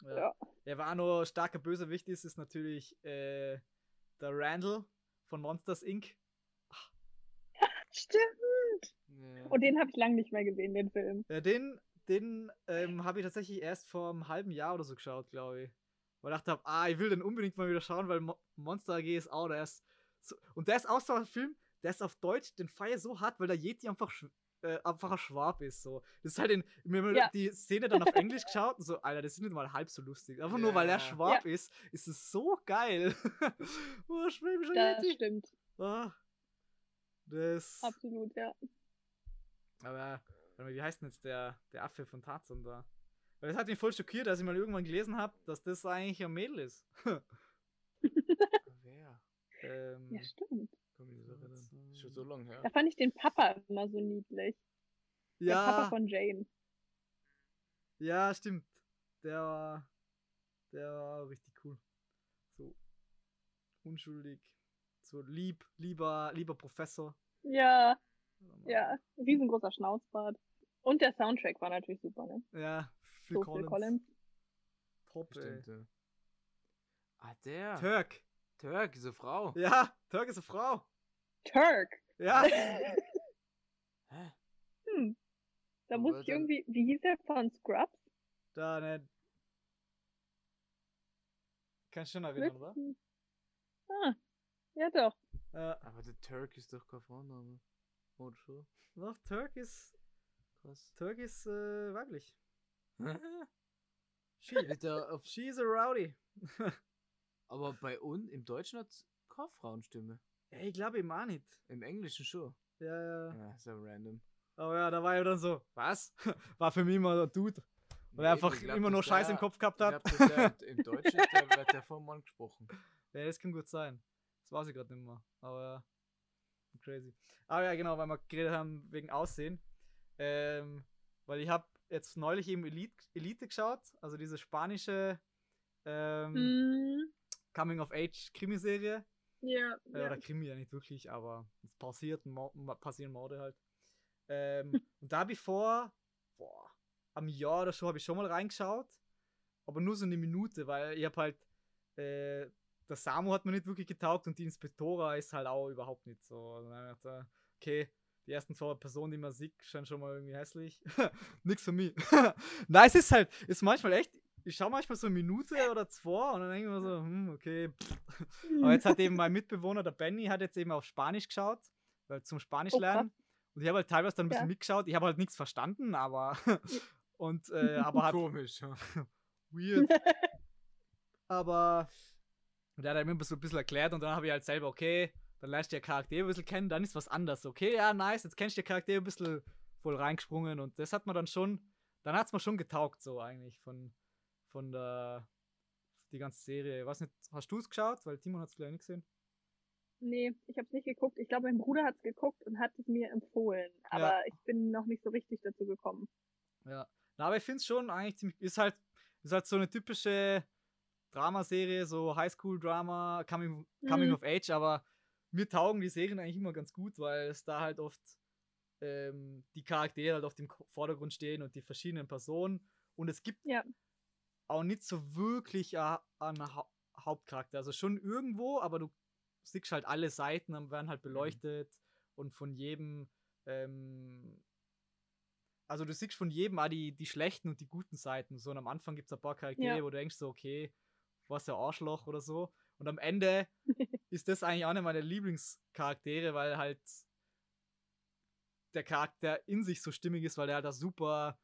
Ne? Ja. Ja, auch noch starker Bösewicht ist, ist natürlich äh, der Randall von Monsters Inc. Stimmt. Ja. Und den habe ich lange nicht mehr gesehen, den Film. Ja, den den ähm, habe ich tatsächlich erst vor einem halben Jahr oder so geschaut, glaube ich. Weil ich dachte, ah, ich will den unbedingt mal wieder schauen, weil Mo Monster AG ist auch, der ist so, und der ist auch so ein Film, der ist auf Deutsch, den feier so hart, weil der Yeti einfach äh, einfach ein Schwab ist, so. Das ist halt in, mir Ja. die Szene dann auf Englisch geschaut und so, Alter, das ist nicht mal halb so lustig. Einfach nur, weil er Ja. Schwab ist, ist es so geil. oh, schwäbischer Das Yeti. stimmt. Ah, das. Absolut, ja. Aber, mal, wie heißt denn jetzt der, der Affe von Tarzan da? Weil das hat mich voll schockiert, als ich mal irgendwann gelesen habe, dass das eigentlich ein Mädel ist. Wer? ähm, Ja, stimmt. Schon so lange her. Da fand ich den Papa immer so niedlich. Der Papa ja, von Jane. ja, stimmt. Der war, der war richtig cool. So unschuldig, so lieb, lieber, lieber Professor. Ja, ja. Riesengroßer Schnauzbart. Und der Soundtrack war natürlich super, ne? Ja, Phil So Collins. Phil Collins. Top, ey. Stimmt, ja. Ah, der. Turk. Turk, diese Frau. Ja, Turk ist eine Frau. Turk. Ja. Hä? hm. Da Aber muss ich dann- irgendwie, wie hieß der von Scrubs? da, ne. Kannst du schon erinnern, oder? Ah, ja doch. Ja, Aber der Turk ist doch kein Vorname. Oder schon? doch, Turk ist, Krass. Turk ist äh, weiblich. She, auf, She's a rowdy. aber bei uns im Deutschen hat keine Frauenstimme. Ja, ich glaube eben auch nicht. Im Englischen schon. Ja, ja. Ja, ist ja random. Aber ja, da war ich dann so, was? War für mich immer der Dude. Weil er Nee, einfach ich glaub, immer nur dass Scheiß im Kopf gehabt Ich hat. glaub, dass der, im Deutschen der, wird der vom Mann gesprochen. Ja, das kann gut sein. Das weiß ich gerade nicht mehr. Aber ja. Crazy. Aber ja, genau, weil wir geredet haben wegen Aussehen. Ähm, weil ich habe jetzt neulich eben Elite, Elite geschaut, also diese spanische ähm, Hm, Coming-of-Age-Krimiserie. ja, Äh, ja. Oder Krimi ja nicht wirklich, aber es passiert, Mo passieren Morde halt. Ähm, und da habe ich vor, boah, am Jahr oder so habe ich schon mal reingeschaut, aber nur so eine Minute, weil ich habe halt, äh, der Samu hat mir nicht wirklich getaugt und die Inspektora ist halt auch überhaupt nicht so. Und dann ich gedacht, okay, die ersten zwei Personen, die man sieht, scheinen schon mal irgendwie hässlich. Nix für mich. Nein, es ist halt, ist manchmal echt, ich schaue manchmal so eine Minute oder zwei und dann denke ich mir so, hm, okay. Pff. Aber jetzt hat eben mein Mitbewohner, der Benny, hat jetzt eben auf Spanisch geschaut, weil zum Spanisch lernen. Und ich habe halt teilweise dann ein bisschen Ja. mitgeschaut. Ich habe halt nichts verstanden, aber und äh, aber hat Komisch. ja. weird. aber der hat halt mir so ein bisschen erklärt und dann habe ich halt selber, okay, dann lernst du die Charaktere ein bisschen kennen, dann ist was anderes. Okay, ja, nice, jetzt kennst du die Charaktere ein bisschen voll reingesprungen und das hat man dann schon, dann hat es mir schon getaugt, so eigentlich, von, von der, die ganze Serie. Ich weiß nicht, hast du es geschaut? Weil Timon hat es gleich nicht gesehen. Nee, ich habe es nicht geguckt. Ich glaube, mein Bruder hat es geguckt und hat es mir empfohlen. Aber ich bin noch nicht so richtig dazu gekommen. Ja. Na, aber ich finde es schon eigentlich ziemlich, ist halt, ist halt so eine typische Dramaserie, so Highschool-Drama, Coming, Coming Mhm. of Age, aber mir taugen die Serien eigentlich immer ganz gut, weil es da halt oft ähm, die Charaktere halt auf dem Vordergrund stehen und die verschiedenen Personen und es gibt Ja. auch nicht so wirklich einen ha Hauptcharakter. Also schon irgendwo, aber du siehst halt alle Seiten und werden halt beleuchtet und von jedem, ähm, also du siehst von jedem auch die, die schlechten und die guten Seiten. So und am Anfang gibt es ein paar Charaktere, Ja. wo du denkst so, okay, was der Arschloch oder so. Und am Ende ist das eigentlich einer meiner Lieblingscharaktere, weil halt der Charakter in sich so stimmig ist, weil der halt das super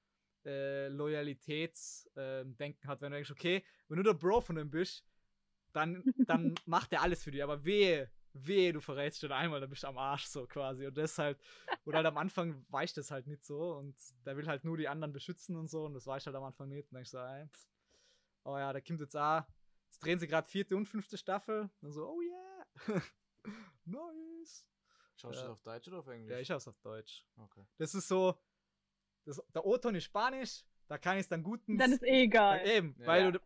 äh, Loyalitätsdenken hat, wenn du denkst, okay, wenn du der Bro von dem bist, dann, dann macht er alles für dich, aber wehe, wehe, du verrätst schon einmal, dann bist du am Arsch so quasi. Und das halt, oder halt am Anfang weicht das halt nicht so und der will halt nur die anderen beschützen und so und das weicht halt am Anfang nicht. Und denkst so, ey, pff. oh ja, da kommt jetzt auch, jetzt drehen sie gerade vierte und fünfte Staffel. Und so, oh yeah, nice. Schaust du Ja. das auf Deutsch oder auf Englisch? Ja, ich schaue auf Deutsch. Okay. Das ist so, das, der O-Ton ist Spanisch, da kann ich es dann gut. Dann ist eh egal. eben, Ja. weil du,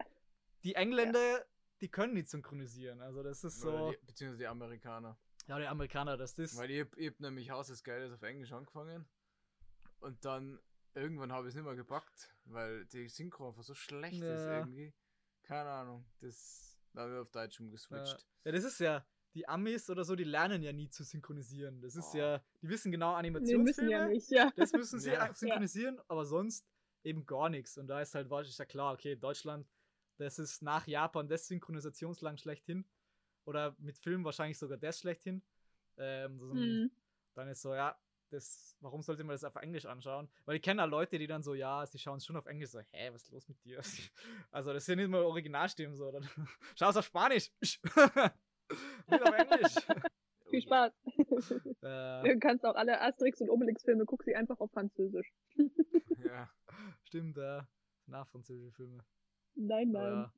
die Engländer, die können nicht synchronisieren. Also das ist Oder so, die, beziehungsweise die Amerikaner. ja, die Amerikaner, das ist. Weil ich, hab- ich hab nämlich Haus des Geldes auf Englisch angefangen. Und dann irgendwann habe ich es nicht mehr gepackt, weil die Synchro einfach so schlecht ist Ja. irgendwie. Keine Ahnung. Das da haben wir auf Deutsch umgeswitcht. Ja, das ist ja, die Amis oder so, die lernen ja nie zu synchronisieren. Das ist Oh. ja, die wissen genau Wir müssen Animationsfilme, ja nicht, ja. das müssen sie Ja. synchronisieren, aber sonst eben gar nichts. Und da ist halt wahrscheinlich ja klar, okay, Deutschland, das ist nach Japan das Synchronisationsland schlechthin. Oder mit Filmen wahrscheinlich sogar das schlechthin. Ähm, so, Mhm. Dann ist so, ja, das, warum sollte man das auf Englisch anschauen? Weil ich kenne ja Leute, die dann so, ja, sie schauen es schon auf Englisch, so, hä, was ist los mit dir? Also, das sind nicht mal Originalstimmen, so, dann schau es auf Spanisch. Auf Englisch. Viel Spaß. äh, Du kannst auch alle Asterix und Obelix-Filme, guck sie einfach auf Französisch. Ja. stimmt, äh, nachfranzösische Filme. Nein, nein. Aber,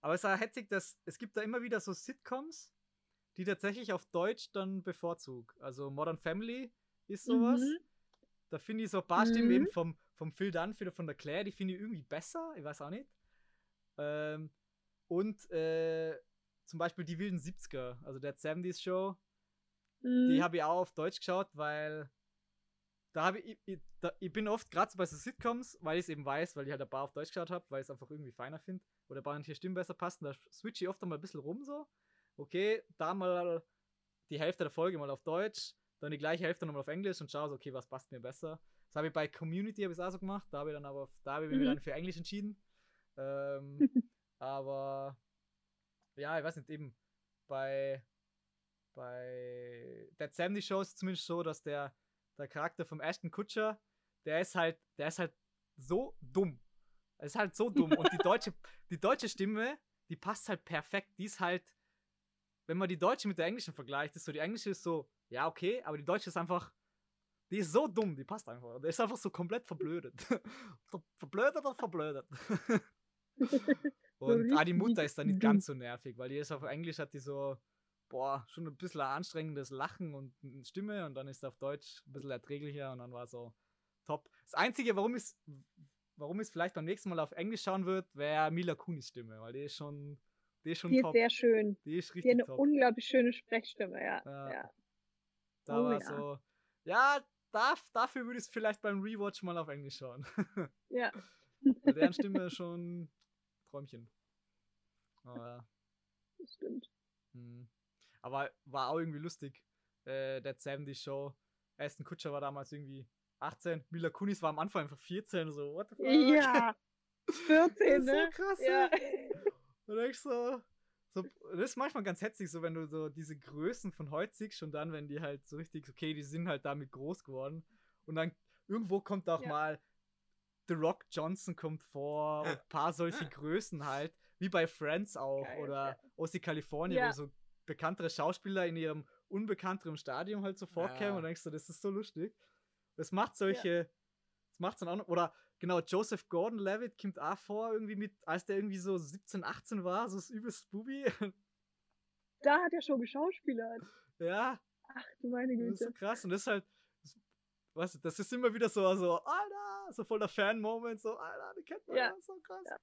aber es ist ja hetzig, dass es gibt da immer wieder so Sitcoms, die tatsächlich auf Deutsch dann bevorzug. Also Modern Family ist sowas. Mhm. Da finde ich so ein paar Stimmen Mhm. eben vom, vom Phil Dunphy oder von der Claire, die finde ich irgendwie besser. Ich weiß auch nicht. Ähm, und äh, zum Beispiel die wilden 70er, also der 70s Show, die Mhm. habe ich auch auf Deutsch geschaut, weil da habe ich, ich, da, ich bin oft gerade so bei so Sitcoms, weil ich es eben weiß, weil ich halt ein paar auf Deutsch geschaut habe, weil ich es einfach irgendwie feiner finde oder paar manche Stimmen besser passen, da switche ich oft einmal ein bisschen rum so. Okay, da mal die Hälfte der Folge mal auf Deutsch, dann die gleiche Hälfte nochmal auf Englisch und schaue so, okay, was passt mir besser. Das habe ich bei Community habe ich auch so gemacht, da habe ich dann aber da habe ich mich Mhm. dann für Englisch entschieden. Ähm, aber ja, ich weiß nicht, eben bei bei Dead 70 Show ist es zumindest so, dass der, der Charakter vom Ashton Kutcher, der ist halt, der ist halt so dumm. Er ist halt so dumm. Und die deutsche, die deutsche Stimme, die passt halt perfekt. Die ist halt, wenn man die deutsche mit der englischen vergleicht, ist so, die englische ist so, ja, okay, aber die deutsche ist einfach, die ist so dumm, die passt einfach. Der ist einfach so komplett verblödet. Ver- verblödet oder verblödet? Und ah, die Mutter ist dann nicht ganz so nervig, weil die ist auf Englisch hat die so, boah, schon ein bisschen ein anstrengendes Lachen und eine Stimme und dann ist auf Deutsch ein bisschen erträglicher und dann war so top. Das Einzige, warum ich warum ich vielleicht beim nächsten Mal auf Englisch schauen wird, wäre Mila Kunis Stimme, weil die ist schon, die ist schon Die ist top. sehr schön. die ist Die hat richtig eine top. unglaublich schöne Sprechstimme, ja. Ja. ja. Da Oh war ja. so, ja, darf, dafür würde ich es vielleicht beim Rewatch mal auf Englisch schauen. Ja. Deren Stimme ist schon Träumchen. Aber, Das stimmt. hm. Aber war auch irgendwie lustig. Äh, der 70 Show. Aston Kutscher war damals irgendwie 18. Mila Kunis war am Anfang einfach 14. So, what the fuck? Ja. 14, Das ist so ne? krass, Ja. Und denkst so, so, das ist manchmal ganz hetzig, so wenn du so diese Größen von heute siehst und dann, wenn die halt so richtig, okay, die sind halt damit groß geworden. Und dann irgendwo kommt auch Ja. mal The Rock Johnson kommt vor, und ein paar solche Größen halt, wie bei Friends auch Geil, oder ja. Aussie California, Ja. wo so bekanntere Schauspieler in ihrem unbekannteren Stadium halt so vorkämen Ja. und denkst du, das ist so lustig. Das macht solche, das macht's dann auch noch, oder genau, Joseph Gordon-Levitt kommt auch vor, irgendwie mit, als der irgendwie so 17, 18 war, so das übelst Bubi. Da hat er schon geschauspielert. ja, Ach du meine das ist so Güte. krass und das ist halt, weißt du, das ist immer wieder so, so, Alter, so voll der Fan-Moment, so, Alter, die kennt man Ja. ja, so krass. Ja.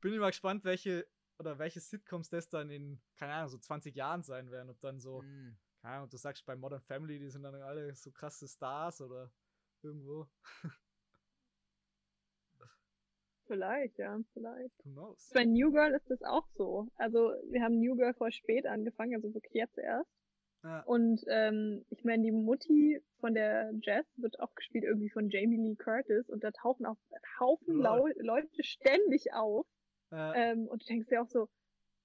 Bin ich mal gespannt, welche, oder welche Sitcoms das dann in, keine Ahnung, so 20 Jahren sein werden, ob dann so, Mhm. keine Ahnung, du sagst bei Modern Family, die sind dann alle so krasse Stars oder irgendwo, Vielleicht, ja, vielleicht. who knows. Bei New Girl ist das auch so. Also wir haben New Girl voll spät angefangen, also wirklich jetzt erst. Ja. Und ähm, ich meine, die Mutti von der Jess wird auch gespielt irgendwie von Jamie Lee Curtis und da tauchen auch Haufen Lol. Leute ständig auf. Äh, Ähm, und du denkst dir auch so,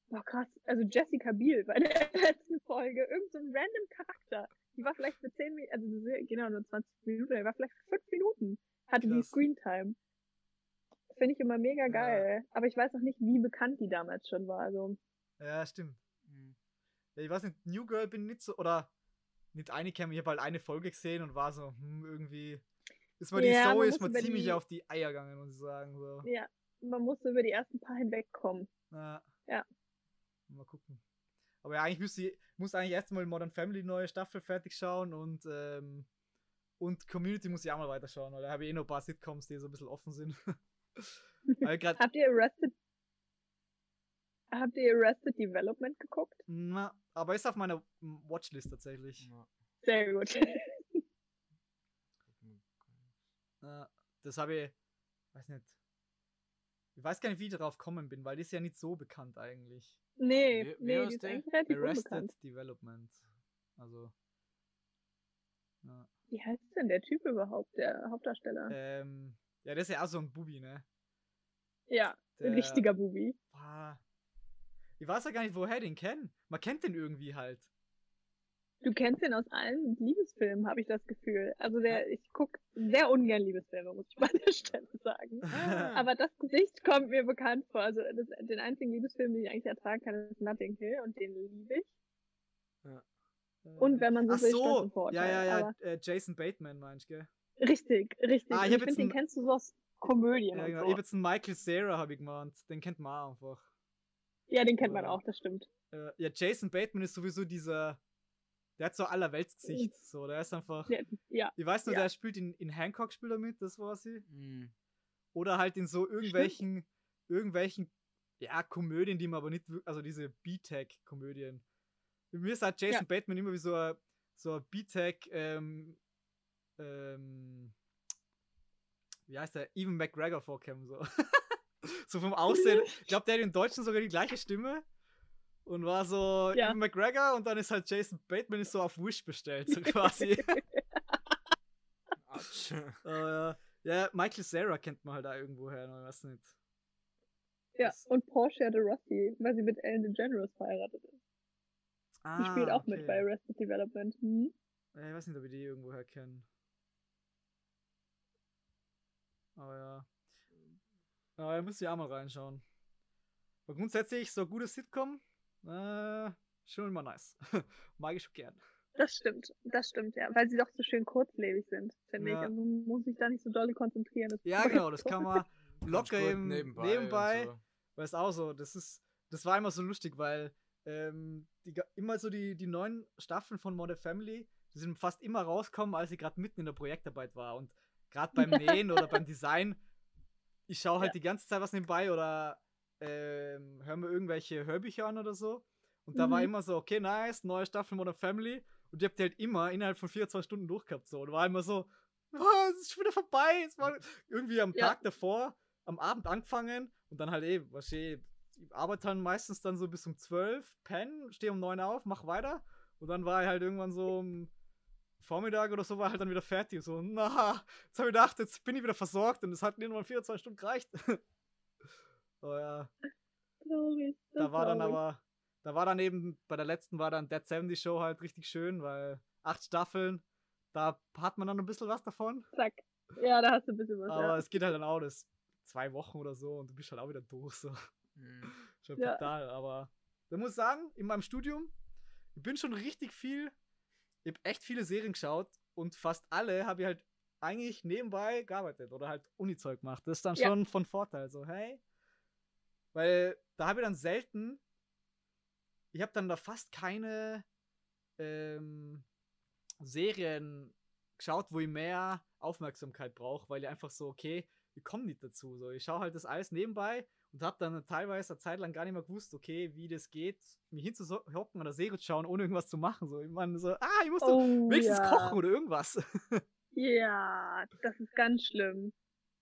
boah krass, also Jessica Biel bei der letzten Folge, irgend so random Charakter. Die war vielleicht für 10 Minuten, also genau nur 20 Minuten, die war vielleicht für 5 Minuten, hatte die Krass. Screentime. Finde ich immer mega Ja. geil. Aber ich weiß noch nicht, wie bekannt die damals schon war. Also, ja, stimmt. Ja, ich weiß nicht, New Girl bin nicht so, oder nicht eingekämmt, ich habe halt eine Folge gesehen und war so, hm, irgendwie, ist mir Ja, die muss ist über ziemlich die- auf die Eier gegangen, muss ich sagen, so. ja, man muss über die ersten paar hinwegkommen. Ja. Ja. Mal gucken. Aber ja, eigentlich müsste ich, muss eigentlich erstmal Modern Family neue Staffel fertig schauen und, ähm, und Community muss ich auch mal weiterschauen, weil da habe ich eh noch ein paar Sitcoms, die so ein bisschen offen sind. Habt ihr Arrested Habt ihr Arrested Development geguckt? na, aber ist auf meiner Watchlist tatsächlich. Ja. Sehr gut. Ja, das habe ich, weiß nicht. Ich weiß gar nicht, wie ich darauf gekommen bin, weil die ist ja nicht so bekannt eigentlich. nee, Wie- wie nee, die ist der? eigentlich relativ Arrested unbekannt. Development. Also. Ja. Wie heißt denn der Typ überhaupt, der Hauptdarsteller? Ähm, ja, das ist ja auch so ein Bubi, ne? ja, Der, ein richtiger Bubi. Ah, ich weiß ja gar nicht, woher ich den kennen. Man kennt den irgendwie halt. Du kennst ihn aus allen Liebesfilmen, habe ich das Gefühl. Also der, ich gucke sehr ungern Liebesfilme, muss ich mal an der Stelle sagen. Ah. Aber das Gesicht kommt mir bekannt vor. Also das, den einzigen Liebesfilm, den ich eigentlich ertragen kann, ist Notting Hill und den liebe ich. Und wenn man so Ach will, so, ja, ja, ja, äh, Jason Bateman meinst du, gell? richtig, richtig. Ah, ich ich finde, den kennst du so aus Komödien Ja, genau. so. Ich habe jetzt einen Michael Cera, habe ich gemeint. Den kennt man auch einfach. Ja, den kennt man Ja. auch, das stimmt. Äh, ja, Jason Bateman ist sowieso dieser. Der hat so allerweltsgesicht. So, der ist einfach. Ja, ja. Ich weiß nur, Ja. der spielt in, in Hancock spielt er mit, das war sie. Mhm. Oder halt in so irgendwelchen, irgendwelchen, ja, Komödien, die man aber nicht, also diese B-Tech-Komödien. Mir ist halt Jason Ja. Bateman immer wie so ein, so ein B-Tech, ähm, ähm, wie heißt der? Even McGregor vorkommen, so. so vom Aussehen. Ich glaube, der hat in Deutschen sogar die gleiche Stimme. Und war so Ja. Ewan McGregor und dann ist halt Jason Bateman ist so auf Wish bestellt, so quasi. Autsch. äh, ja, Michael Sarah kennt man halt da irgendwo her, ich weiß nicht. Ja, Das- und Portia de Rossi, weil sie mit Ellen DeGeneres verheiratet ist. Die spielt auch mit Ah, okay. bei Arrested Development. Mhm. Ja, ich weiß nicht, ob ich die irgendwoher kenne. Aber ja. Aber da muss ich auch mal reinschauen. Aber grundsätzlich, so ein gutes Sitcom, äh, schon immer nice. Mag ich schon gern. Das stimmt, das stimmt, ja. Weil sie doch so schön kurzlebig sind, finde Ja. ich. Also man muss sich da nicht so doll konzentrieren. Das Ja, genau, das kann man locker eben nebenbei. nebenbei, so. weil es auch so, das ist, das war immer so lustig, weil ähm, die, immer so die, die neuen Staffeln von Modern Family, die sind fast immer rausgekommen, als ich gerade mitten in der Projektarbeit war und gerade beim Nähen oder beim Design, ich schaue halt Ja. die ganze Zeit was nebenbei oder ähm, höre mir irgendwelche Hörbücher an oder so und da war Mhm. immer so, okay, nice, neue Staffel Modern Family und die habt ihr halt immer innerhalb von 24 Stunden durchgehabt so und war immer so, oh, es ist schon wieder vorbei, es war irgendwie am Ja. Tag davor, am Abend angefangen und dann halt eben, was ich arbeite dann meistens dann so bis um 12, pen, stehe um 9 auf, mach weiter und dann war ich halt irgendwann so um Vormittag oder so war halt dann wieder fertig. So, na, jetzt habe ich gedacht, jetzt bin ich wieder versorgt und es hat nicht nur 24 Stunden gereicht. Oh ja. Traurig. Da war dann aber, da war dann eben, bei der letzten war dann Dead 70 Show halt richtig schön, weil acht Staffeln, da hat man dann ein bisschen was davon. Zack. Ja, da hast du ein bisschen was. Aber ja. es geht halt dann auch das zwei Wochen oder so und du bist halt auch wieder durch. So. Mhm. Schon Ja. total. Aber ich muss sagen, in meinem Studium, ich bin schon richtig viel, ich habe echt viele Serien geschaut und fast alle habe ich halt eigentlich nebenbei gearbeitet oder halt Uni-Zeug gemacht. Das ist dann Ja. schon von Vorteil. So, hey. Weil da habe ich dann selten, ich habe dann da fast keine ähm, Serien geschaut, wo ich mehr Aufmerksamkeit brauche, weil ich einfach so, okay, ich komme nicht dazu. So, ich schaue halt das alles nebenbei und habe dann teilweise eine Zeit lang gar nicht mehr gewusst, okay, wie das geht, mich hinzuhocken oder Serie zu schauen, ohne irgendwas zu machen. So, ich meine, so, ah, ich muss doch Oh, wenigstens ja. kochen oder irgendwas. Ja, das ist ganz schlimm.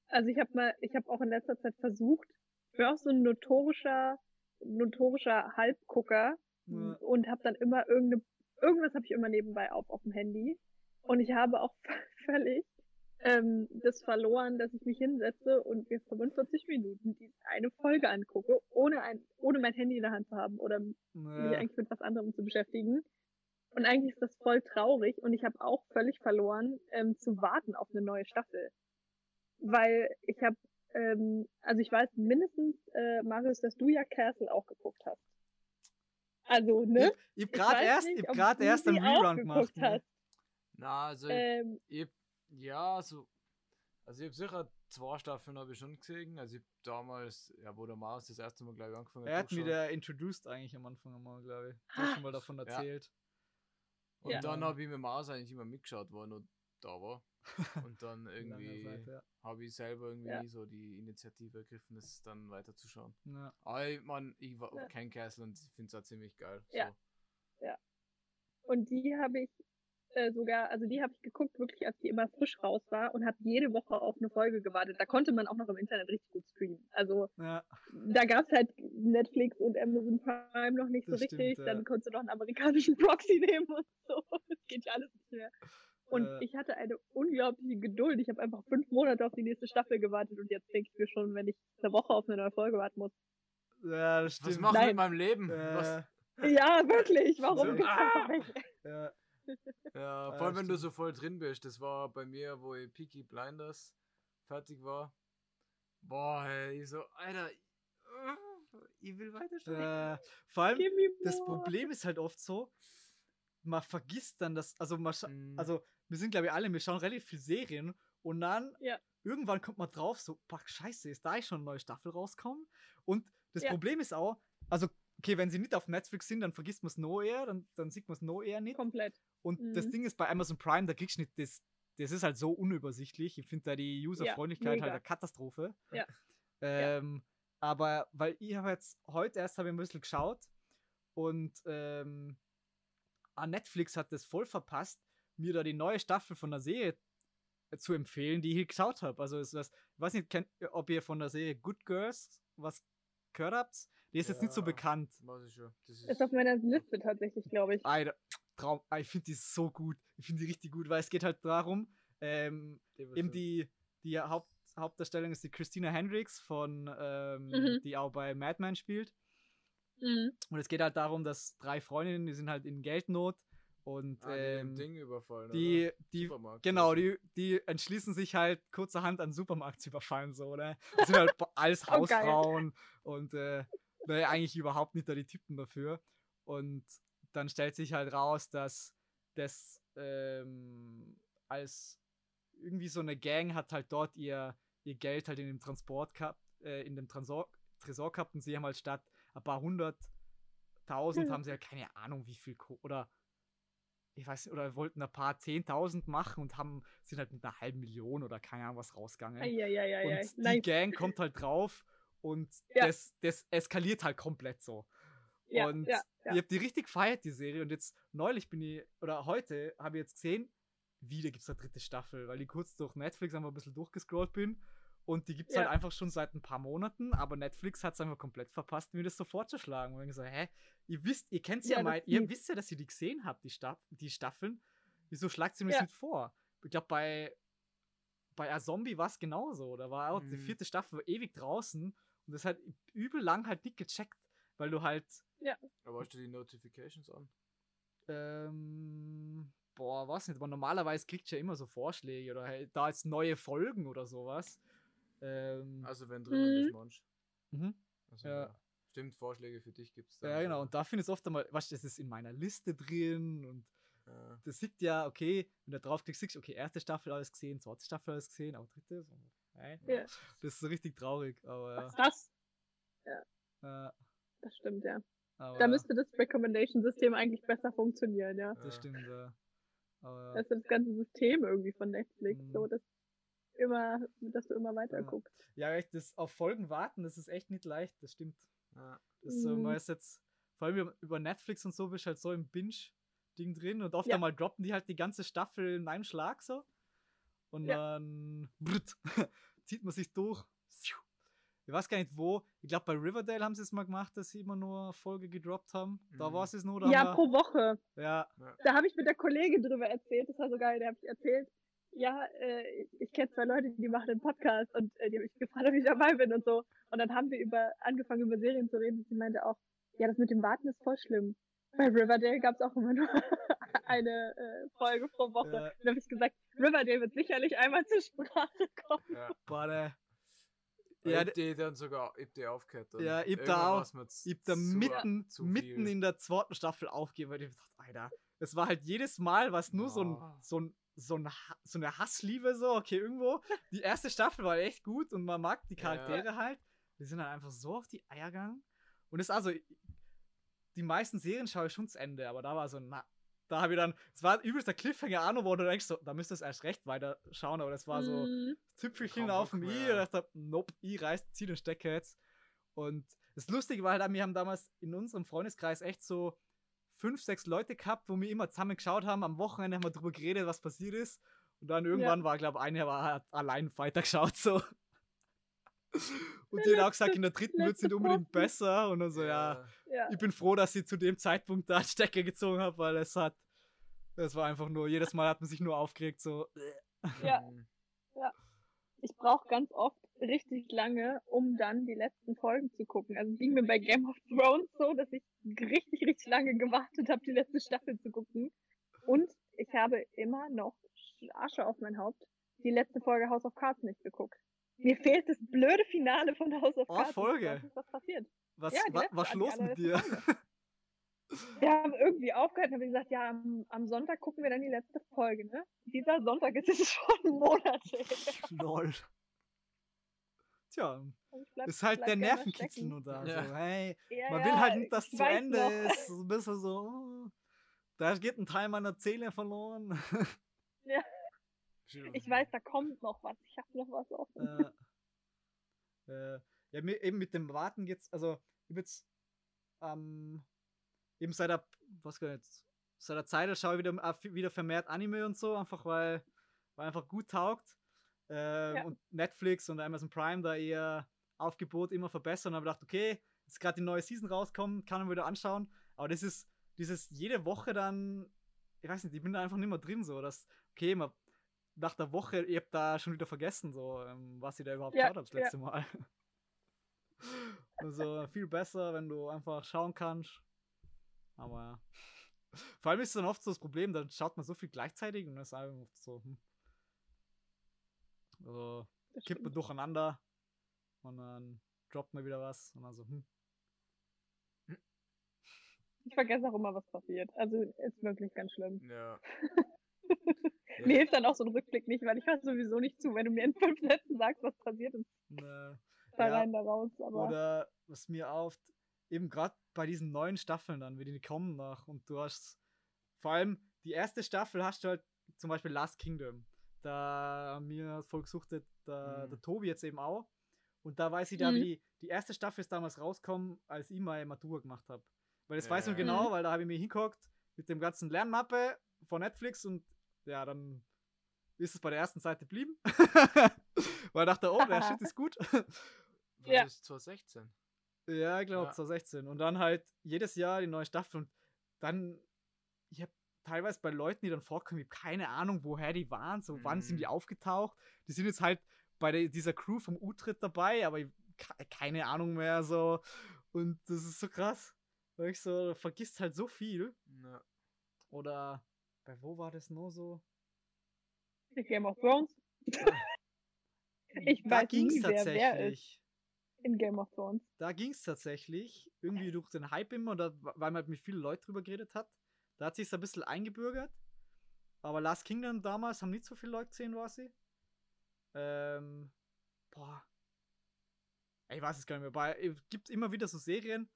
Also ich habe mal, ich habe auch in letzter Zeit versucht, ich bin auch so ein notorischer, notorischer Halbgucker Ja. und habe dann immer irgendeine, irgendwas habe ich immer nebenbei auf auf dem Handy und ich habe auch völlig ähm, das verloren, dass ich mich hinsetze und mir 45 Minuten die eine Folge angucke, ohne ein, ohne mein Handy in der Hand zu haben oder mich Ja. eigentlich mit was anderem zu beschäftigen. Und eigentlich ist das voll traurig und ich habe auch völlig verloren, ähm, zu warten auf eine neue Staffel. Weil ich habe, ähm, also ich weiß mindestens, äh, Marius, dass du ja Castle auch geguckt hast. Also, ne? Ich hab Ich gerade erst, nicht, ich hab ob grad du erst einen Rerun gemacht. Ne? hast. Na, also, Ähm, ich, ja, so. Also, ich habe sicher zwei Staffeln habe ich schon gesehen. Also, ich damals, ja, wo der Mars das erste Mal, glaube ich, angefangen Er hat mir durchschauen. der introduced eigentlich am Anfang einmal, glaube ich. Du hast schon mal davon Ja. erzählt. Und Ja. dann habe ich mit Mars eigentlich immer mitgeschaut, wo er noch da war. Und dann irgendwie ja. habe ich selber irgendwie Ja. nie so die Initiative ergriffen, das dann weiterzuschauen. Ja. Aber ich, mein, ich war Ja. kein Castle und ich finde es auch ziemlich geil. Ja. So. und die habe ich äh, sogar, also die habe ich geguckt, wirklich als die immer frisch raus war und habe jede Woche auf eine Folge gewartet. Da konnte man auch noch im Internet richtig gut streamen. Also Ja. da gab's halt Netflix und Amazon Prime noch nicht Das so richtig. stimmt, ja. Dann konntest du noch einen amerikanischen Proxy nehmen und so. Das geht ja alles nicht mehr. Und Äh. ich hatte eine unglaubliche Geduld. Ich habe einfach fünf Monate auf die nächste Staffel gewartet und jetzt denke ich mir schon, wenn ich eine Woche auf eine neue Folge warten muss. ja, das Was stimmt. mache ich mit meinem Leben? Was, Äh, Ja, wirklich. Warum So. gibt's einfach nicht? ja. Ja, Ja, vor allem, wenn du so voll drin bist. Das war bei mir, wo ich Peaky Blinders fertig war. Boah, ey, ich so, Alter, ich, ich will weiter Äh, vor allem, das. Problem ist halt oft so, man vergisst dann das, also man Mhm. also wir sind glaube ich alle, wir schauen relativ viel Serien und dann Ja. irgendwann kommt man drauf, so, boah, scheiße, ist da schon eine neue Staffel rauskommen? Und das Ja. Problem ist auch, also okay, wenn sie nicht auf Netflix sind, dann vergisst man es noch eher, dann, dann sieht man es noch eher nicht. Komplett. Und das Mhm. Ding ist bei Amazon Prime, da kriegst du nicht das, das ist halt so unübersichtlich. Ich finde da die Userfreundlichkeit mega. halt eine Katastrophe. Ja. Ähm, Aber weil ich habe jetzt heute erst habe ich ein bisschen geschaut und ähm, Netflix hat das voll verpasst, mir da die neue Staffel von der Serie zu empfehlen, die ich geschaut habe. Also ist das, ich weiß nicht, kennt, ob ihr von der Serie Good Girls was gehört habt. Die ist jetzt nicht so Ja. bekannt. Weiß ich schon. Das ist, Ist auf meiner Liste tatsächlich, glaube ich. Alter, Traum. Ah, Ich finde die so gut. Ich finde die richtig gut, weil es geht halt darum, ähm, eben die, die Haupt, Hauptdarstellung ist die Christina Hendricks von, ähm, Mhm. die auch bei Mad Men spielt. Mhm. Und es geht halt darum, dass drei Freundinnen, die sind halt in Geldnot und ah, die ähm, im Ding überfallen. die, oder? die, Supermarkt genau, die, die entschließen sich halt kurzerhand an den Supermarkt zu überfallen, so, ne? Das sind halt alles Oh. Hausfrauen und äh, naja, eigentlich überhaupt nicht da die Typen dafür. Und dann stellt sich halt raus, dass das ähm, als irgendwie so eine Gang hat halt dort ihr, ihr Geld halt in dem Transport gehabt, äh, in dem Tresor, Tresor gehabt und sie haben halt statt ein paar hunderttausend Hm. haben sie halt keine Ahnung wie viel Ko oder ich weiß nicht, oder wollten ein paar zehntausend machen und haben sind halt mit einer halben Million oder keine Ahnung was rausgegangen. Eieieiei. Und die. Gang kommt halt drauf und Ja. das, das eskaliert halt komplett so. Ja, und ja, ja. ich habe die richtig gefeiert, die Serie. Und jetzt neulich bin ich, oder heute habe ich jetzt gesehen, wieder gibt es eine dritte Staffel, weil ich kurz durch Netflix einfach ein bisschen durchgescrollt bin. Und die gibt es Ja. halt einfach schon seit ein paar Monaten, aber Netflix hat es einfach komplett verpasst, mir das so vorzuschlagen. Und ich so, hä? Ihr wisst, ihr kennt ja, Ja, mal, ihr wisst ja, dass ihr die gesehen habt, die, Staff die Staffeln. Wieso schlagt sie mir Ja. das nicht vor? Ich glaube, bei, bei A Zombie war es genauso. Da war auch die Mhm. vierte Staffel ewig draußen Und das hat übel lang halt nicht gecheckt, weil du halt, Aber hast du die Notifications an? ähm, boah, weiß nicht, aber normalerweise kriegst du ja immer so Vorschläge oder halt da jetzt neue Folgen oder sowas. Ähm, Also wenn drinnen Mhm. das manch. mhm. Also, Ja. ja. Stimmt, Vorschläge für dich gibt's da. Ja, genau. Und da findest du oft einmal, was das ist in meiner Liste drin und Ja. das sieht ja, okay, wenn du draufklickst, siehst du, okay, erste Staffel alles gesehen, zweite Staffel alles gesehen, aber dritte, so. Ja. Das ist so richtig traurig, aber Was ist das? ja. Äh, Das stimmt, ja. aber Da müsste das Recommendation-System eigentlich besser funktionieren, ja. das stimmt, ja. Aber, Das ist das ganze System irgendwie von Netflix, Mhm. so dass immer, dass du immer weiter Ja. guckst. ja, echt, das auf Folgen warten, das ist echt nicht leicht, das stimmt. Ja. Das ist so, Mhm. man ist jetzt, vor allem über- über Netflix und so, bist du halt so im Binge-Ding drin und oft Ja. einmal droppen die halt die ganze Staffel in einem Schlag so. Und Ja. dann brrrt, zieht man sich durch. Ich weiß gar nicht wo. Ich glaube, bei Riverdale haben sie es mal gemacht, dass sie immer nur eine Folge gedroppt haben. Da Mhm. war es nur. Da Ja, pro Woche. ja, Da habe ich mit der Kollegin drüber erzählt, das war so geil, der habe ich erzählt, ja, äh, ich, ich kenne zwei Leute, die machen einen Podcast und äh, die haben mich gefragt, ob ich dabei bin und so. Und dann haben wir über angefangen, über Serien zu reden und sie meinte auch, ja, das mit dem Warten ist voll schlimm. Bei Riverdale gab es auch immer nur eine äh, Folge pro Woche. Ja. Dann habe ich gesagt, Riverdale wird sicherlich einmal zur Sprache kommen. Ja. boah, ne. Ja, Ja, ich hab die dann sogar, ich die aufgehört. Dann. Ja, ich da auch- mir Ich hab da mitten, zu mitten in der zweiten Staffel aufgegeben, weil ich dachte, Alter, es war halt jedes Mal was nur so, ein, so, ein, so, ein, so eine Hassliebe, so, okay, irgendwo. Die erste Staffel war echt gut und man mag die Ja. Charaktere halt. Die sind halt einfach so auf die Eier gegangen. Und es also, die meisten Serien schaue ich schon zu Ende, aber da war so, na, da habe ich dann, es war übelst der Cliffhanger an, wo du denkst, so, da müsstest du erst recht weiter schauen, aber das war so, Mm, Tüpfelchen auf dem I und dachte, nope, I reißt, zieh den Stecker jetzt. Und das Lustige war halt, wir haben damals in unserem Freundeskreis echt so fünf, sechs Leute gehabt, wo wir immer zusammen geschaut haben. Am Wochenende haben wir drüber geredet, was passiert ist. Und dann irgendwann war, glaube ich, einer war, hat allein Fighter geschaut, so. Und die hat auch gesagt, in der dritten wird es nicht unbedingt besser. Und dann so, ja, ja. ich bin froh, dass sie zu dem Zeitpunkt da Stecker gezogen hat, weil es hat, das war einfach nur, jedes Mal hat man sich nur aufgeregt, so. Ja. Mhm. ich brauche ganz oft richtig lange, um dann die letzten Folgen zu gucken. Also es ging mir bei Game of Thrones so, dass ich richtig, richtig lange gewartet habe, die letzte Staffel zu gucken. Und ich habe immer noch Asche auf mein Haupt die letzte Folge House of Cards nicht geguckt. Mir fehlt das blöde Finale von House of Oh, Cards. Folge. Weiß nicht, was passiert. Was, Ja, wa, was los mit dir? Wir haben irgendwie aufgehört und haben gesagt, ja, am, am Sonntag gucken wir dann die letzte Folge, ne? Dieser Sonntag ist es schon Monate. Lol. Tja, Also bleib- ist halt der Nervenkitzel nur da. Ja. So, hey, Ja, man ja, will halt nicht, dass es zu Ende noch. ist. So ein bisschen so, oh, da geht ein Teil meiner Zähne verloren. Ich weiß, da kommt noch was. Ich habe noch was offen. äh, äh, ja, mir, eben mit dem Warten geht's, also, ich jetzt, ähm, eben seit der, was gar nicht, seit der Zeit schaue ich wieder, äh, wieder vermehrt Anime und so, einfach weil, weil einfach gut taugt. Ähm, Ja. Und Netflix und Amazon Prime da eher Aufgebot immer verbessern und habe gedacht, okay, jetzt gerade die neue Season rauskommen, kann man wieder anschauen. Aber das ist dieses jede Woche dann, ich weiß nicht, ich bin da einfach nicht mehr drin, so, dass, okay, man, nach der Woche, ich hab da schon wieder vergessen, so, ähm, was ich da überhaupt Ja, habe das letzte Mal. also viel besser, wenn du einfach schauen kannst. Aber ja. Vor allem ist es dann oft so das Problem, dann schaut man so viel gleichzeitig und das ist einfach oft so, hm. Also, Das kippt man durcheinander und dann droppt man wieder was und dann so, hm. Ich vergesse auch immer, was passiert. Also ist wirklich ganz schlimm. Ja. Mir hilft dann auch so ein Rückblick nicht, weil ich höre sowieso nicht zu, wenn du mir in fünf Sätzen sagst, was passiert ist. Ne, Da Ja. rein, da raus. Aber Oder was mir oft, eben gerade bei diesen neuen Staffeln dann, wie die kommen nach und du hast vor allem die erste Staffel hast du halt zum Beispiel Last Kingdom. Da haben mir voll gesuchtet, der, Mhm. der Tobi jetzt eben auch. Und da weiß ich, da Mhm. wie die erste Staffel ist damals rausgekommen, als ich meine Matura gemacht habe. Weil das weiß ich Ja. genau, weil da habe ich mir hinguckt mit dem ganzen Lernmappe von Netflix und ja, dann ist es bei der ersten Seite geblieben. weil ich dachte, oh, der Shit ist gut. War Ja. das 2016? Ja, ich glaube, Ja. 2016. Und dann halt jedes Jahr die neue Staffel. Und dann, ich habe teilweise bei Leuten, die dann vorkommen, ich habe keine Ahnung, woher die waren, so wann sind die Mhm. aufgetaucht. Die sind jetzt halt bei der, dieser Crew vom U-Tritt dabei, aber ich ke- keine Ahnung mehr, so. Und das ist so krass. Weil ich so, du vergisst halt so viel. Ja. Oder bei wo war das nur so? Game of Thrones Ich da weiß ging's nie, wer wer ist. tatsächlich. in Game of Thrones. Da ging es tatsächlich. Irgendwie durch den Hype immer, oder weil man halt mit vielen Leuten drüber geredet hat. Da hat sich ein bisschen eingebürgert. Aber Last Kingdom damals haben nicht so viele Leute gesehen, war sie. Ähm, boah. Ich weiß es gar nicht mehr. Bei, es gibt immer wieder so Serien,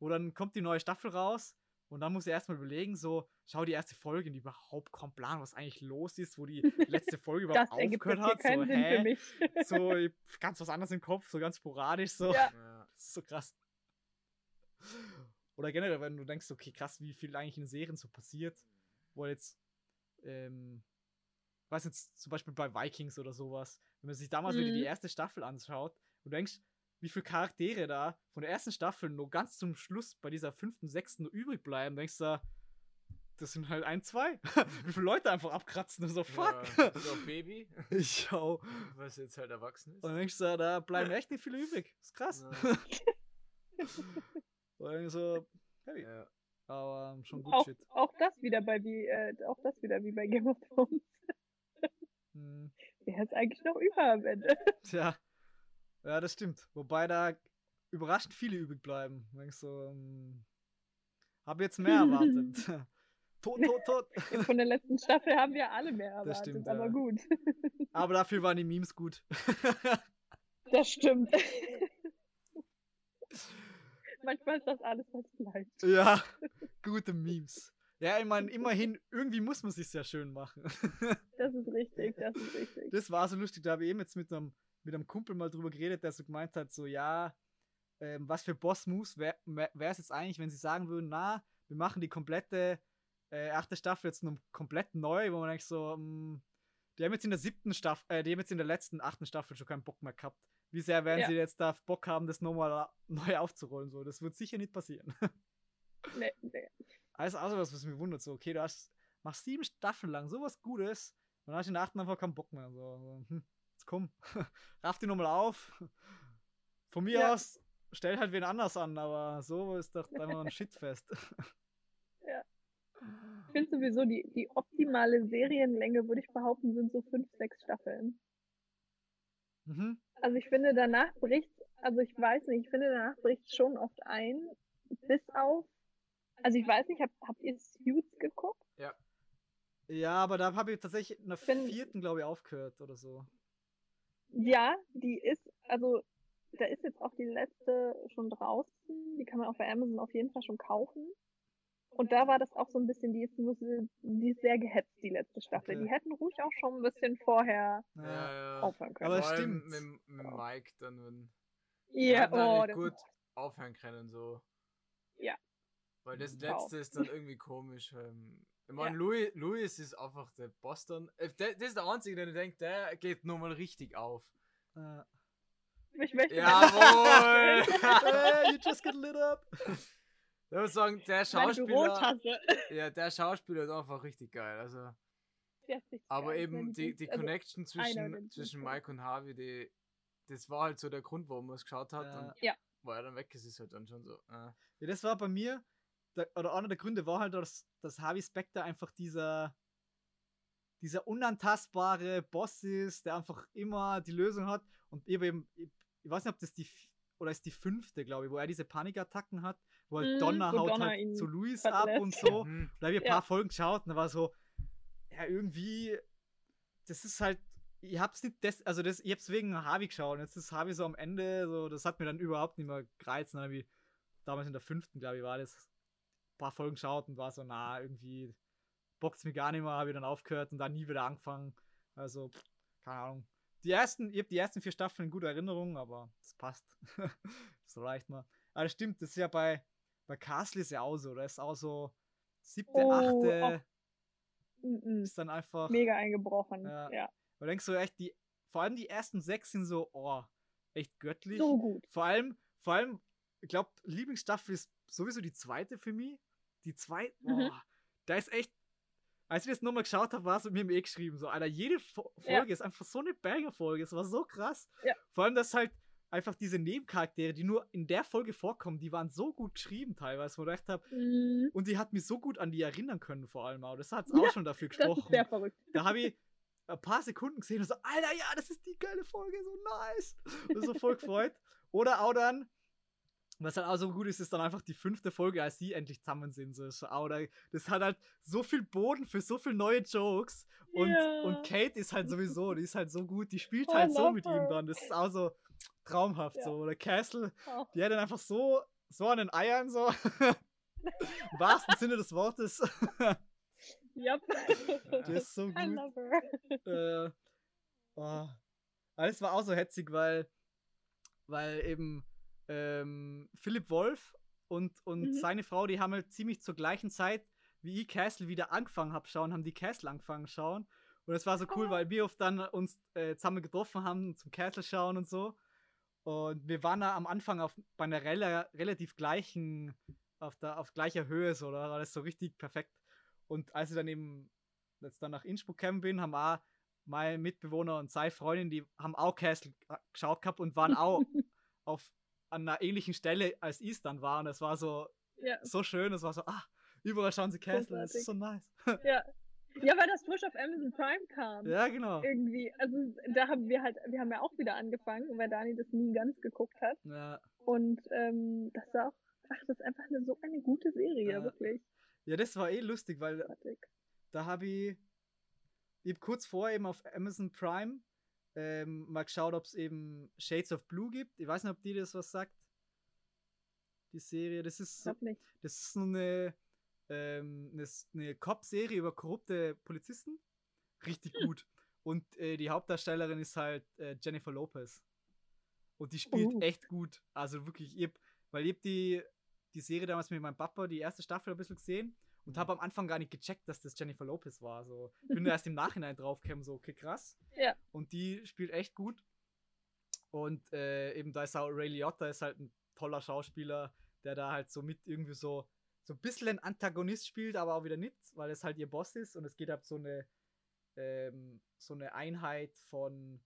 wo dann kommt die neue Staffel raus und dann muss ich erstmal überlegen, so, schau die erste Folge und überhaupt kaum Plan, was eigentlich los ist, wo die letzte Folge überhaupt aufgehört hat. So, hä? mich. so ich- ganz was anderes im Kopf, so ganz sporadisch, so. Ja. Ja. Das ist so krass. Oder generell, wenn du denkst, okay, krass, wie viel eigentlich in Serien so passiert, wo jetzt, ähm, weiß jetzt zum Beispiel bei Vikings oder sowas, wenn man sich damals wieder die Mhm. erste Staffel anschaut und du denkst, wie viele Charaktere da von der ersten Staffel nur ganz zum Schluss bei dieser fünften, sechsten nur übrig bleiben, denkst du, das sind halt ein, zwei. wie viele Leute einfach abkratzen und so, fuck. Ja, so ein Baby, Ich schau. was jetzt halt erwachsen ist. Und dann denkst du, da bleiben echt nicht viele übrig. ist krass. Ja. Und dann so, hey, Ja. aber ähm, schon gut Auch, shit. auch das wieder bei wie, äh, auch das wieder wie bei Game of Thrones. Hm, Wer ist eigentlich noch über am Ende? tja. Ja, das stimmt. Wobei da überraschend viele übrig bleiben. Denkst so, ähm, hab jetzt mehr erwartet. tot, tot, tot. Von der letzten Staffel haben wir alle mehr erwartet, stimmt, aber ja. gut. Aber dafür waren die Memes gut. Das stimmt. Manchmal ist das alles, was bleibt. ja, gute Memes. Ja, ich meine, immerhin, irgendwie muss man sich ja schön machen. Das ist richtig, das ist richtig. das war so lustig, da habe ich eben jetzt mit einem, mit einem Kumpel mal drüber geredet, der so gemeint hat, so, ja, ähm, was für Boss-Moves wäre es jetzt eigentlich, wenn sie sagen würden, na, wir machen die komplette äh, achte Staffel jetzt nur komplett neu, wo man denkt so, mh, die haben jetzt in der siebten Staffel, äh, die haben jetzt in der letzten achten Staffel schon keinen Bock mehr gehabt. Wie sehr werden Ja. sie jetzt da Bock haben, das nochmal neu aufzurollen? So, das wird sicher nicht passieren. Nee, nee. Also, also was, was mich wundert, so, okay, du hast, machst sieben Staffeln lang sowas Gutes und dann hast du in der achten einfach keinen Bock mehr. So, hm, jetzt komm, raff die nochmal auf. Von mir Ja. aus, stell halt wen anders an, aber so ist doch einfach ein Shitfest. Ich finde sowieso, die, die optimale Serienlänge, würde ich behaupten, sind so fünf, sechs Staffeln. mhm. Also ich finde, danach bricht, also ich weiß nicht, ich finde, danach bricht schon oft ein, bis auf, also ich weiß nicht, hab, habt ihr Suits geguckt? Ja, aber da habe ich tatsächlich in der Bin- vierten, glaube ich, aufgehört oder so. Ja, die ist, also da ist jetzt auch die letzte schon draußen, die kann man auch bei Amazon auf jeden Fall schon kaufen. Und da war das auch so ein bisschen, die ist, die ist sehr gehetzt, die letzte Staffel. Okay. Die hätten ruhig auch schon ein bisschen vorher Ja. Ja, ja. aufhören können. Aber allem stimmt. Mit, mit Mike dann, wenn. ja, hätten oh, das gut aufhören können, so. Ja. Weil das letzte ist dann irgendwie komisch. Ähm, ich meine, Ja. Louis, Louis ist einfach der Boss dann. Äh, der, das ist der Einzige, der denkt, der geht nochmal richtig auf. Äh, ich möchte Jawohl! hey, you just get lit up. Ich würde sagen, der Schauspieler. Ja, der Schauspieler ist einfach richtig geil. Also, richtig aber geil. eben die, die also, Connection zwischen, zwischen. Mike und Harvey, die, das war halt so der Grund, warum man es geschaut hat. Ja. Und Ja. weil er dann weg ist, ist halt dann schon so. Äh. Ja, das war bei mir, der, oder einer der Gründe war halt, dass, dass Harvey Specter einfach dieser, dieser unantastbare Boss ist, der einfach immer die Lösung hat. Und eben, ich, ich weiß nicht, ob das die, oder ist die fünfte, glaube ich, wo er diese Panikattacken hat, wo halt Mhm, Donner wo haut Donner halt zu verlässt. ab und so. Mhm. Da habe ich ein Ja. paar Folgen geschaut und da war so, ja, irgendwie, das ist halt, ich hab's nicht, des, also das, ich hab's wegen Harvey geschaut und jetzt ist Harvey so am Ende, so, das hat mir dann überhaupt nicht mehr gereizt. Dann hab ich, damals in der fünften, glaube ich, war das, paar Folgen geschaut und war so, na, irgendwie bockt's mir gar nicht mehr, habe ich dann aufgehört und dann nie wieder angefangen. Also, keine Ahnung. Die ersten, ich habe die ersten vier Staffeln in guter Erinnerung, aber das passt. das reicht mal. Aber das stimmt, das ist ja bei, bei Castle ist ja auch so, da ist auch so siebte, Oh, achte, Mhm. ist dann einfach. Mega eingebrochen. Ja. Ja. Da denkst du echt, die, vor allem die ersten sechs sind so, oh, echt göttlich. So gut. Vor allem, vor allem, ich glaube, Lieblingsstaffel ist sowieso die zweite für mich. Die zweite, Mhm. oh, da ist echt, als ich das nochmal geschaut habe, war es mir im eh geschrieben, so, Alter, jede Fo Ja. Folge ist einfach so eine Banger-Folge, es war so krass. Ja. Vor allem, dass halt einfach diese Nebencharaktere, die nur in der Folge vorkommen, die waren so gut geschrieben teilweise, wo ich gedacht habe, Mhm. und die hat mich so gut an die erinnern können vor allem auch. Das hat Ja, auch schon dafür gesprochen. sehr verrückt. Da habe ich ein paar Sekunden gesehen und so, Alter, ja, das ist die geile Folge, so nice. Und so voll gefreut. Oder auch dann, was halt auch so gut ist, ist dann einfach die fünfte Folge, als sie endlich zusammen sind. So, da- das hat halt so viel Boden für so viele neue Jokes. Und, Ja. und Kate ist halt sowieso, die ist halt so gut, die spielt I halt so mit ihm her. dann. Das ist auch so traumhaft Ja. so. Oder Castle, Oh. die hat dann einfach so, so an den Eiern so. Im wahrsten Sinne des Wortes. Yep. Der ist so I gut. love her. äh, oh. Alles war auch so hetzig, weil, weil eben ähm, Philipp Wolf und, und Mhm. seine Frau, die haben halt ziemlich zur gleichen Zeit, wie ich Castle wieder angefangen habe schauen, haben die Castle angefangen schauen. Und es war so cool, Oh. weil wir oft dann uns äh, zusammen getroffen haben zum Castle schauen und so. Und wir waren da am Anfang auf, bei einer rela relativ gleichen, auf, der, auf gleicher Höhe, so, da war das so richtig perfekt. Und als ich dann eben jetzt dann nach Innsbruck gekommen bin, haben auch mein Mitbewohner und seine Freundin, die haben auch Castle g- geschaut gehabt und waren auch auf an einer ähnlichen Stelle, als ich es dann war. Und das war so, ja, so schön, das war so, ah, überall schauen sie Castle, das ist so nice. ja. Ja, weil das frisch auf Amazon Prime kam. ja, genau. Irgendwie. Also da haben wir halt, wir haben ja auch wieder angefangen, weil Dani das nie ganz geguckt hat. Ja, Und ähm, das ist auch, ach, das ist einfach eine, so eine gute Serie, Ja. wirklich. ja, das war eh lustig, weil Großartig. da habe ich, ich hab kurz vor eben auf Amazon Prime ähm, mal geschaut, ob es eben Shades of Blue gibt. Ich weiß nicht, ob die das was sagt. Die Serie, das ist so, das ist so eine, ähm, eine, Cop-Serie über korrupte Polizisten. Richtig gut. Und äh, die Hauptdarstellerin ist halt äh, Jennifer Lopez. Und die spielt Oh. echt gut. Also wirklich, ich hab, weil ich hab die, die Serie damals mit meinem Papa, die erste Staffel ein bisschen gesehen und habe am Anfang gar nicht gecheckt, dass das Jennifer Lopez war. So, ich bin erst im Nachhinein draufgekommen, so, okay, krass. Ja. Und die spielt echt gut. Und äh, eben da ist auch Ray Liotta, ist halt ein toller Schauspieler, der da halt so mit irgendwie so, so ein bisschen ein Antagonist spielt, aber auch wieder nicht, weil es halt ihr Boss ist und es geht ab so eine, ähm, so eine Einheit von,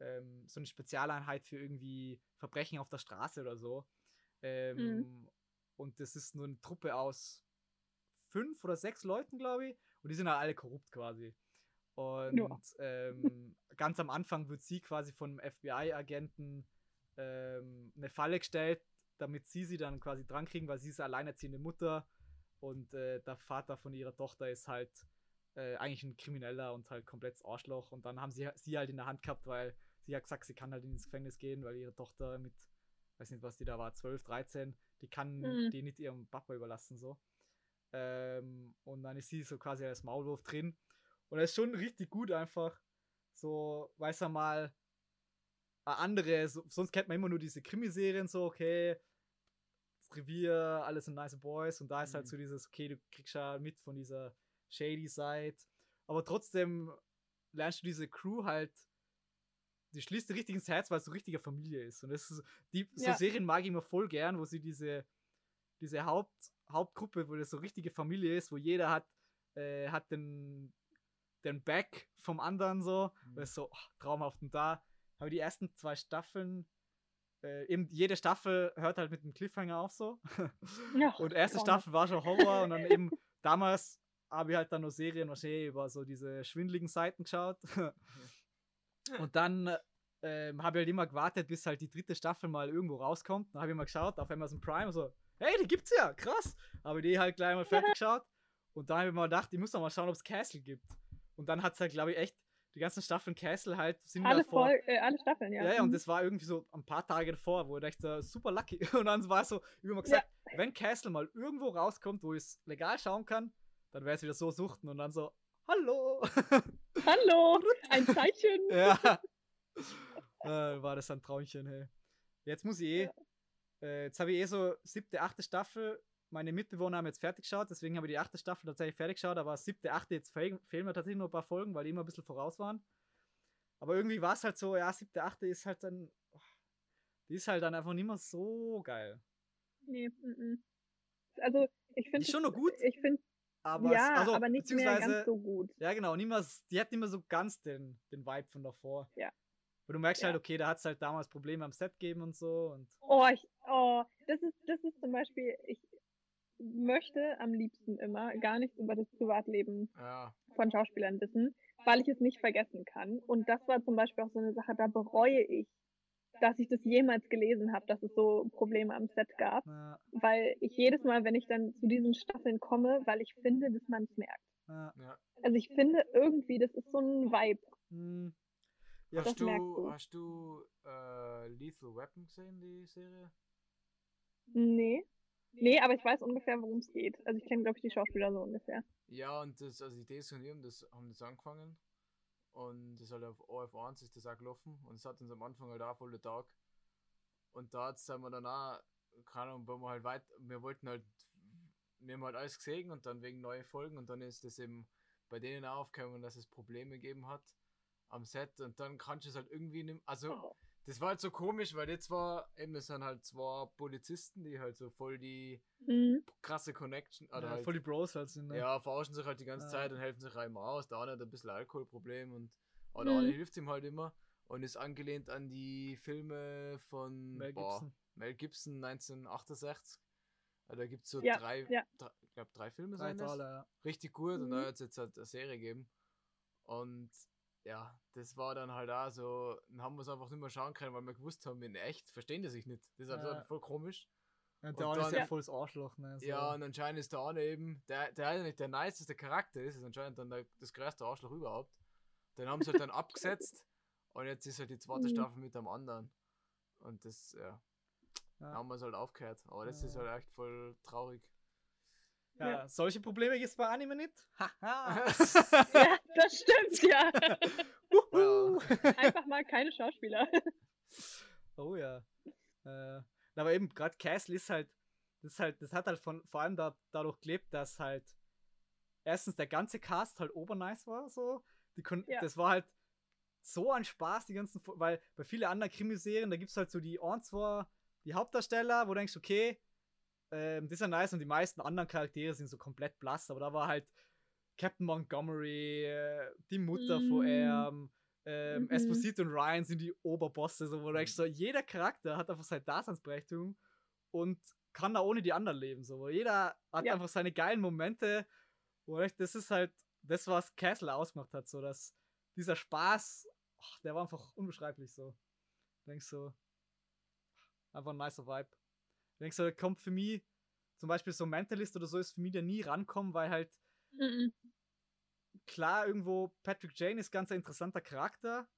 ähm, so eine Spezialeinheit für irgendwie Verbrechen auf der Straße oder so. Ähm, Und das ist nur eine Truppe aus fünf oder sechs Leuten, glaube ich. Und die sind halt alle korrupt quasi. Und Ja. ähm, ganz am Anfang wird sie quasi von einem FBI-Agenten ähm, eine Falle gestellt, damit sie sie dann quasi drankriegen, weil sie ist alleinerziehende Mutter und äh, der Vater von ihrer Tochter ist halt äh, eigentlich ein Krimineller und halt komplett Arschloch. Und dann haben sie sie halt in der Hand gehabt, weil sie hat gesagt, sie kann halt ins Gefängnis gehen, weil ihre Tochter mit, weiß nicht, was die da war, 12, 13, die kann Mhm. die nicht ihrem Papa überlassen, so. Ähm, und dann ist sie so quasi als Maulwurf drin. Und das ist schon richtig gut einfach. So, weiß er mal, eine andere, so, sonst kennt man immer nur diese Krimiserien, so, okay, das Revier, alles sind nice Boys. Und da ist halt Mhm. so dieses, okay, du kriegst ja mit von dieser shady Side. Aber trotzdem lernst du diese Crew halt, die schließt dir richtig ins Herz, weil es so richtige Familie ist. Und das ist, die, so Ja. Serien mag ich immer voll gern, wo sie diese, diese Haupt, Hauptgruppe, wo das so richtige Familie ist, wo jeder hat, äh, hat den, den Back vom anderen so. Mhm. Das ist so oh, traumhaft. Und da habe ich die ersten zwei Staffeln, äh, eben jede Staffel hört halt mit einem Cliffhanger auf so. Ja, Und erste. Staffel war schon Horror und dann eben damals habe ich halt dann nur Serien wahrscheinlich über so diese schwindeligen Seiten geschaut. und dann ähm, habe ich halt immer gewartet, bis halt die dritte Staffel mal irgendwo rauskommt. Dann habe ich mal geschaut auf Amazon Prime so, hey, die gibt's ja, krass. Habe die halt gleich mal fertig geschaut. Und dann habe ich mal gedacht, ich muss doch mal schauen, ob es Castle gibt. Und dann hat es halt, glaube ich, echt die ganzen Staffeln Castle halt sind Alle, davor. Fol äh, alle Staffeln, ja. Ja, ja, und Mhm. das war irgendwie so ein paar Tage davor, wo ich dachte, super lucky. Und dann war es so, ich habe mal gesagt, wenn Castle mal irgendwo rauskommt, wo ich es legal schauen kann, dann wäre es wieder so suchten und dann so, hallo. Hallo, ein Zeichen. ja. äh, war das ein Traumchen, hey. Jetzt muss ich eh, äh, jetzt habe ich eh so siebte, achte Staffel. Meine Mitbewohner haben jetzt fertig geschaut, deswegen habe ich die achte Staffel tatsächlich fertig geschaut, aber siebte, achte, jetzt fehl, fehlen mir tatsächlich nur ein paar Folgen, weil die immer ein bisschen voraus waren. Aber irgendwie war es halt so, ja, siebte, achte ist halt dann, oh, die ist halt dann einfach nicht mehr so geil. Nee, mhm. Also, ich finde. ist schon noch gut, Ich finde, Aber, es- ja, also, aber nicht mehr ganz so gut. ja genau, nicht mehr, die hat nicht mehr so ganz den, den Vibe von davor. Ja. Weil du merkst Ja. halt, okay, da hat es halt damals Probleme am Set gegeben und so. Und Oh, ich, oh, das ist, das ist zum Beispiel, ich möchte am liebsten immer gar nichts über das Privatleben Ja, von Schauspielern wissen, weil ich es nicht vergessen kann. Und das war zum Beispiel auch so eine Sache, da bereue ich, dass ich das jemals gelesen habe, dass es so Probleme am Set gab. na, Weil ich jedes Mal, wenn ich dann zu diesen Staffeln komme, weil ich finde, dass man es merkt. ja. Also ich finde irgendwie, das ist so ein Vibe. hm. Ja, hast du, hast du äh, Lethal Weapon gesehen, die Serie? Nee. Nee, aber ich weiß ungefähr, worum es geht. Also ich kenne, glaube ich, die Schauspieler so ungefähr. Ja, und das, also die von ihm, das haben das angefangen. Und das halt auf OF1 ist das auch gelaufen. Und es hat uns am Anfang halt auch voll der Tag. Und da sind wir dann auch, keine Ahnung, weil wir halt weit, wir wollten halt, wir haben halt alles gesehen und dann wegen neue Folgen und dann ist das eben bei denen auch aufgekommen, dass es Probleme gegeben hat am Set und dann kannst du es halt irgendwie nicht, also Oh. das war halt so komisch, weil jetzt war eben, es sind halt zwei Polizisten, die halt so voll die Mhm. krasse Connection, oder ja, halt voll die Bros halt sind. Ne? ja, verarschen sich halt die ganze Ja. Zeit und helfen sich auch immer aus. Der eine hat ein bisschen Alkoholproblem und aber der Mhm. eine hilft ihm halt immer und ist angelehnt an die Filme von Mel boah, Gibson. Mel Gibson 1968. Äh, Da gibt es so Ja, drei, ja. drei, ich glaube drei Filme Drei sind das. Taler, ja. Richtig gut und Mhm. da hat es jetzt halt eine Serie gegeben. Und ja, das war dann halt auch so, dann haben wir es einfach nicht mehr schauen können, weil wir gewusst haben, in echt verstehen die sich nicht. Das ist halt Ja. voll komisch. Ja, Und der eine ist dann- ja volles Arschloch, ne? So. Ja, und anscheinend ist der eine eben, der, der nicht der niceste Charakter ist, ist anscheinend dann der, das größte Arschloch überhaupt. Den haben sie halt dann abgesetzt und jetzt ist halt die zweite Mhm. Staffel mit dem anderen. Und das, ja, ja. haben wir es halt aufgehört. Aber das ist Ja. halt echt voll traurig. Ja, Ja. solche Probleme gibt es bei Anime nicht. Haha. Ja, das stimmt, ja. Wuhu. Einfach mal keine Schauspieler. Oh ja. Äh, aber eben, gerade Castle ist halt, das ist halt, das hat halt von, vor allem da, dadurch gelebt, dass halt erstens der ganze Cast halt obernice war, so. Die kon Ja. Das war halt so ein Spaß, die ganzen, weil bei vielen anderen Krimiserien, da gibt es halt so die ein, zwei, die Hauptdarsteller, wo du denkst, okay, ähm, das ist ja nice und die meisten anderen Charaktere sind so komplett blass, aber da war halt Captain Montgomery, äh, die Mutter von Mm. ihm, ähm, Mhm. Esposito und Ryan sind die Oberbosse, so, wo du denkst, so, jeder Charakter hat einfach seine Daseinsberechtigung und kann da ohne die anderen leben, so, wo jeder hat Ja. einfach seine geilen Momente, wo echt, das ist halt das, was Castle ausgemacht hat, so, dass dieser Spaß, ach, der war einfach unbeschreiblich, so. Denkst so, einfach ein nicer Vibe. Du denkst so, kommt für mich, zum Beispiel so Mentalist oder so, ist für mich da nie rankommen, weil halt Mhm. klar, irgendwo Patrick Jane ist ganz ein interessanter Charakter,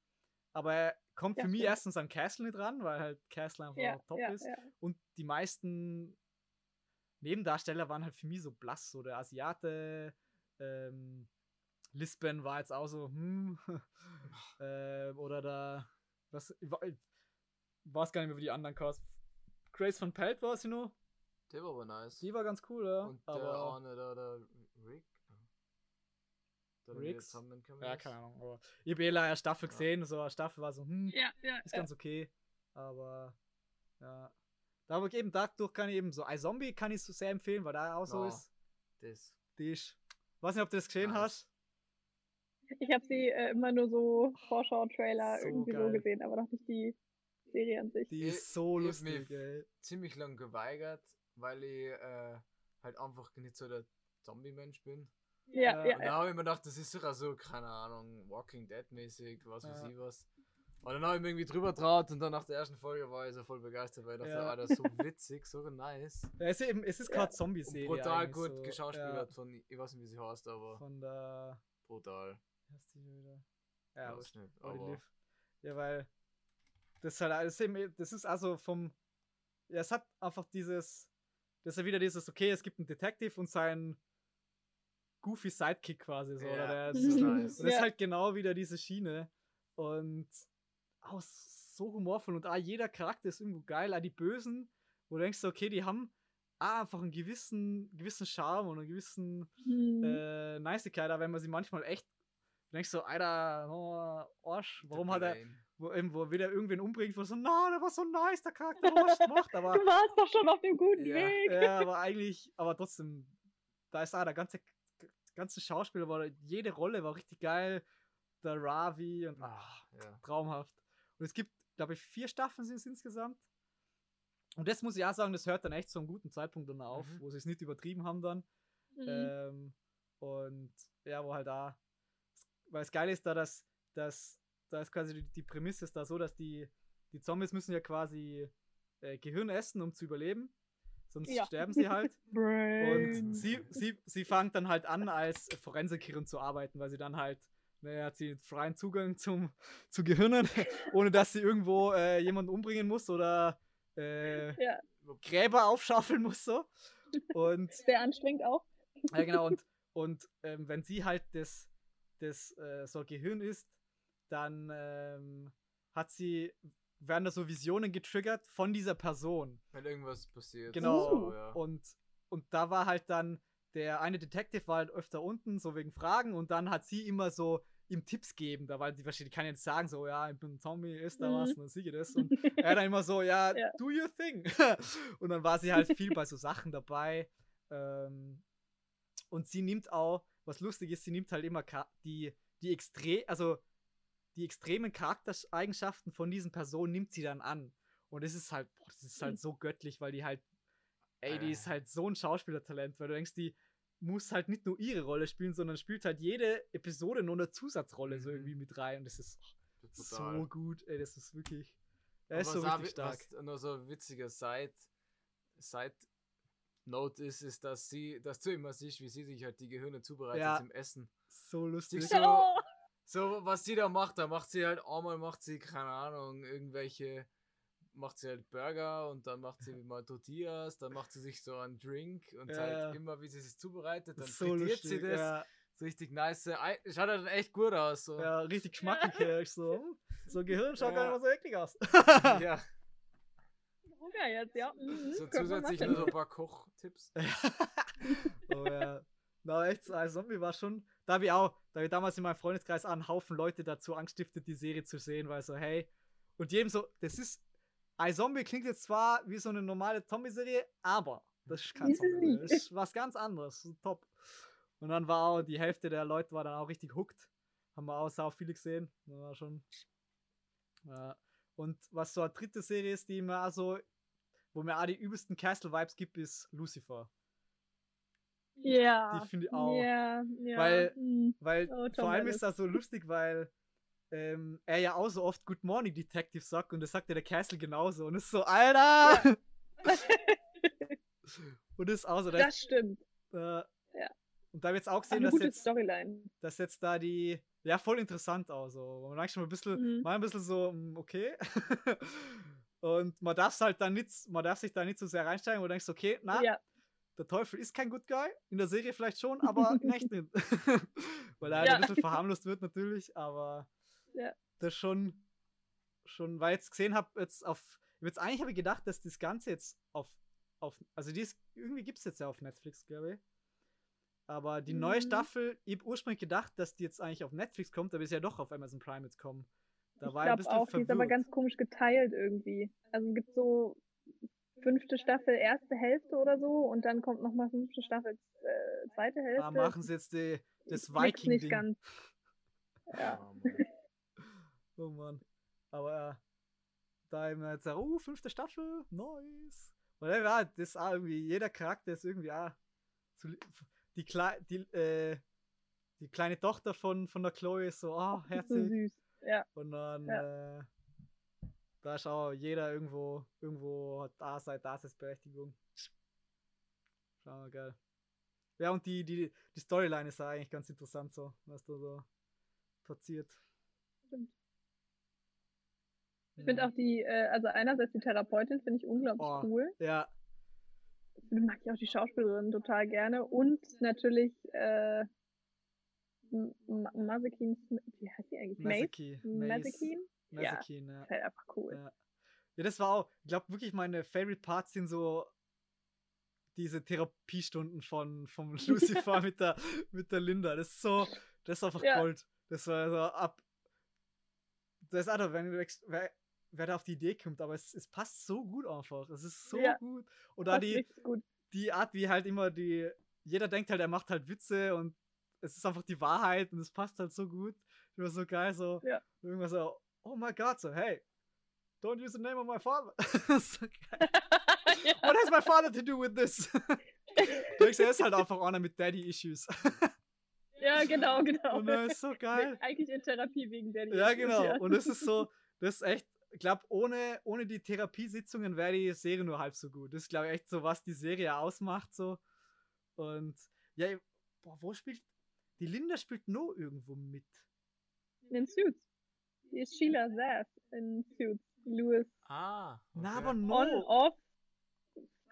aber er kommt Ja, für mich stimmt. erstens an Castle nicht ran, weil halt Castle einfach Ja, top ja, ist. ja. Und die meisten Nebendarsteller waren halt für mich so blass, so der Asiate, ähm, Lisbon war jetzt auch so, hm, äh, oder da, was, ich wa- ich weiß gar nicht mehr, wie die anderen Cast. Grace von Pelt war sie nur, Der war aber nice. die war ganz cool, ja. und der aber, eine da, der Rick. Wir Riggs? haben ja, keine Ahnung, aber ich habe eh leider eine Staffel Ja. gesehen, so eine Staffel war so, hm, Ja, ja, ist ja. ganz okay. Aber ja. Da aber eben dadurch kann ich eben so. Ein Zombie kann ich so sehr empfehlen, weil da auch so Ja. ist. Das. Die ist. Weiß nicht, ob du das gesehen Nice. hast. Ich habe sie äh, immer nur so Vorschau-Trailer So irgendwie so geil. gesehen, aber noch nicht die Serie an sich. Die Ich- ist so ich lustig, ey. ziemlich lang geweigert, weil ich äh, halt einfach nicht so der Zombie-Mensch bin. Ja, Ja, ja, Und da ja. habe ich mir gedacht, das ist sogar so, keine Ahnung, Walking Dead-mäßig, was weiß Ja. ich was. Und dann habe ich mir irgendwie drüber traut und dann nach der ersten Folge war ich so voll begeistert, weil ich dachte, Ja. ah, das ist so witzig, so nice. Ja, es ist eben, es ist Ja. keine Und Zombie-Serie. brutal gut so. geschauspielert von, ich weiß nicht, wie sie heißt, Ja, aber von der. brutal. Die schon wieder? Ja, weiß wurscht. nicht, aber. Ja, weil. Das ist halt alles eben, das ist also vom. Ja, es hat einfach dieses. Das ist ja wieder dieses, okay, es gibt einen Detective und seinen goofy Sidekick quasi so. Ja, oder der, das ist nice. das ist halt genau wieder diese Schiene. Und auch so humorvoll und ah, jeder Charakter ist irgendwo geil. Ah, die Bösen, wo du denkst, so, okay, die haben ah, einfach einen gewissen, gewissen Charme und einen gewissen Hm. äh, Nicigkeit, aber wenn man sie manchmal echt du denkst so, Alter, oh, Arsch, warum hat er. Wo, eben, wo wieder irgendwen umbringt, wo so, na, der war so nice, der Charakter, du gemacht, aber, Du warst doch schon auf dem guten Ja. Weg. ja, aber eigentlich, aber trotzdem, da ist auch der ganze, ganze Schauspieler, war, jede Rolle war richtig geil, der Ravi und, ach, Ja. traumhaft. Und es gibt, glaube ich, vier Staffeln sind es insgesamt. Und das muss ich auch sagen, das hört dann echt zu einem guten Zeitpunkt dann auf, Mhm. wo sie es nicht übertrieben haben dann. Mhm. Ähm, und ja, wo halt da, weil das Geile ist da, dass, dass da ist quasi die, die Prämisse ist da so, dass die, die Zombies müssen ja quasi äh, Gehirn essen, um zu überleben. Sonst Ja. sterben sie halt. Und sie, sie, sie fängt dann halt an, als Forensikerin zu arbeiten, weil sie dann halt, naja, hat sie freien Zugang zum, zu Gehirnen, ohne dass sie irgendwo äh, jemanden umbringen muss oder äh, Ja, Gräber aufschaufeln muss so. Und sehr anstrengend auch. ja, genau, und, und ähm, wenn sie halt das, das äh, so Gehirn ist, dann ähm, hat sie, werden da so Visionen getriggert von dieser Person. Wenn irgendwas passiert. Genau. So, ja. Und, und da war halt dann, der eine Detective war halt öfter unten, so wegen Fragen, und dann hat sie immer so ihm Tipps geben, da weil die wahrscheinlich kann jetzt sagen, so, ja, ich bin ein Zombie, ist da Mhm. was, und dann siege das. Und er dann immer so, ja, Ja. do your thing. und dann war sie halt viel bei so Sachen dabei. Ähm, und sie nimmt auch, was lustig ist, sie nimmt halt immer die, die extrem, also die extremen Charaktereigenschaften von diesen Personen nimmt sie dann an. Und es ist halt, boah, das ist halt Mhm. so göttlich, weil die halt, ey, die ist Äh. halt so ein Schauspielertalent, weil du denkst, die muss halt nicht nur ihre Rolle spielen, sondern spielt halt jede Episode nur eine Zusatzrolle so Mhm. irgendwie mit rein. Und das ist Total. so gut, ey, das ist wirklich, er Aber ist so richtig stark. Was nur so ein witziger Side, Side Note ist, ist, dass sie, dass du immer siehst, wie sie sich halt die Gehirne zubereitet Ja. zum Essen. So lustig. Oh, So, was sie da macht, da macht sie halt einmal macht sie, keine Ahnung, irgendwelche, macht sie halt Burger und dann macht sie mal Tortillas, dann macht sie sich so einen Drink und Ja, halt ja. immer, wie sie es zubereitet, dann so frittiert lustig. sie das. Ja, So richtig nice. Schaut halt echt gut aus. So. ja, richtig geschmackig. so, hm, so Gehirn schaut gar Ja. nicht mal so eklig aus. ja. okay, jetzt, ja. Mhm, So zusätzlich nur so ein paar Kochtipps. oh ja. Na, echt, also Zombie war schon. Da habe ich auch, da habe ich damals in meinem Freundeskreis einen Haufen Leute dazu angestiftet, die Serie zu sehen, weil so, hey. Und jedem so, das ist. Ein Zombie klingt jetzt zwar wie so eine normale Zombie-Serie, aber das ist kein Zombie. Das ist was ganz anderes. Top. Und dann war auch die Hälfte der Leute war dann auch richtig hooked. Haben wir auch sau viele gesehen. Das war schon. Ja. Und was so eine dritte Serie ist, die mir also, wo mir auch die übelsten Castle-Vibes gibt, ist Lucifer. Ja. Die finde ich auch. Ja, ja. Weil- mhm. Weil Oh, vor allem ist das so lustig, weil ähm, er ja auch so oft Good Morning Detective sagt und das sagt ja der Castle genauso. Und ist so, Alter! und das ist auch so. Da Das ist, stimmt. äh, Und da habe ich jetzt auch gesehen, Eine dass jetzt, Storyline. dass jetzt da die. Ja, voll interessant auch so. Man merkt schon mal ein bisschen, Mhm. mal ein bisschen so, mm, okay. und man darf halt dann nicht, man darf sich da nicht so sehr reinsteigen, wo du denkst, okay, na, Ja, der Teufel ist kein Good Guy. In der Serie vielleicht schon, aber in echt nicht. Weil er halt Ja. ein bisschen verharmlost wird natürlich, aber Ja. das schon, schon, weil ich jetzt gesehen habe, jetzt auf, jetzt eigentlich habe ich gedacht, dass das Ganze jetzt auf, auf also die ist, irgendwie gibt es jetzt ja auf Netflix, glaube ich. Aber die neue Mhm. Staffel, ich habe ursprünglich gedacht, dass die jetzt eigentlich auf Netflix kommt, aber ist ja doch auf Amazon Prime jetzt kommen. Da ich war ich ein glaube bisschen auch, die ist aber verwirrt. ganz komisch geteilt irgendwie. Also es gibt so fünfte Staffel, erste Hälfte oder so und dann kommt nochmal fünfte Staffel, äh, zweite Hälfte. Ah, machen sie jetzt die, das blick's nicht ganz. Ja. Oh, Mann. Oh Mann. Aber äh, da eben jetzt, oh, fünfte Staffel, nice. Weil ja, das ist auch irgendwie, jeder Charakter ist irgendwie auch so, die, Klei die, äh, die kleine Tochter von, von der Chloe ist so, oh, ist so herzig. süß. Ja. Und dann, äh, da ist auch jeder irgendwo, irgendwo hat da seine Daseinsberechtigung. Schau mal, geil. Ja, und die, die, die Storyline ist eigentlich ganz interessant so, was da so passiert. Stimmt. Ich finde auch die, äh, also einerseits die Therapeutin finde ich unglaublich Oh. cool. Ja, mag ich auch die Schauspielerin total gerne. Und natürlich äh, M- M- Mazekin, Smith- wie heißt die eigentlich? Mace? Mazeki. Mazekin? Ja, ja. ist halt einfach cool. Ja. Ja, das war auch, ich glaube wirklich meine Favorite Parts sind so diese Therapiestunden von vom Lucifer mit der mit der Linda. Das ist so, das ist einfach Ja. Gold. Das war so ab. Das ist auch, wenn du wer, wer da auf die Idee kommt, aber es, es passt so gut einfach. Es ist so Ja. gut. Und da die, gut. die Art, wie halt immer die, jeder denkt halt, er macht halt Witze und es ist einfach die Wahrheit und es passt halt so gut. Immer so geil, so Ja. irgendwas so oh my god, so, hey, don't use the name of my father. ja. What has my father to do with this? du denkst, er ist halt einfach einer mit Daddy-Issues. ja, genau, genau. Und er ist so geil. Eigentlich in Therapie wegen der Ja, genau. Und das ist so, das ist echt, ich glaube, ohne, ohne die Therapiesitzungen wäre die Serie nur halb so gut. Das ist, glaube ich, echt so, was die Serie ausmacht, so. Und, ja, boah, wo spielt, die Linda spielt nur irgendwo mit. In Suits. Ist Sheila Zath in Suits. Louis. Ah. Na, okay. aber On, no. off.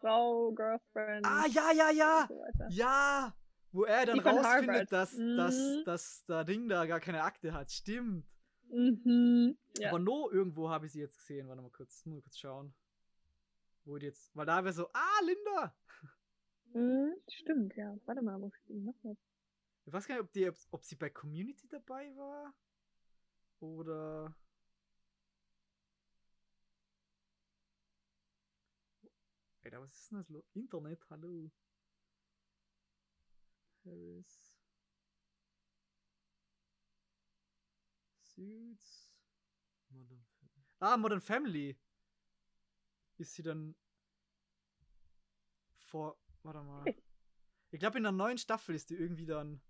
Frau, Girlfriend. Ah, ja, ja, ja. So. Ja. Wo er dann rausfindet, dass, dass, Mhm. dass der Ding da gar keine Akte hat. Stimmt. Mhm. Ja. Aber no, irgendwo habe ich sie jetzt gesehen. Warte mal kurz, muss mal kurz schauen. Wo die jetzt, weil da wäre so, ah, Linda! Mhm, stimmt, ja. Warte mal, wo die noch mit? Ich weiß gar nicht, ob, die, ob, ob sie bei Community dabei war. Oder. Alter, was ist denn das? Internet, hallo. Harris. Suits. Modern Family. Ah, Modern Family. Ist sie dann vor. Warte mal. Ich glaube, in der neuen Staffel ist die irgendwie dann.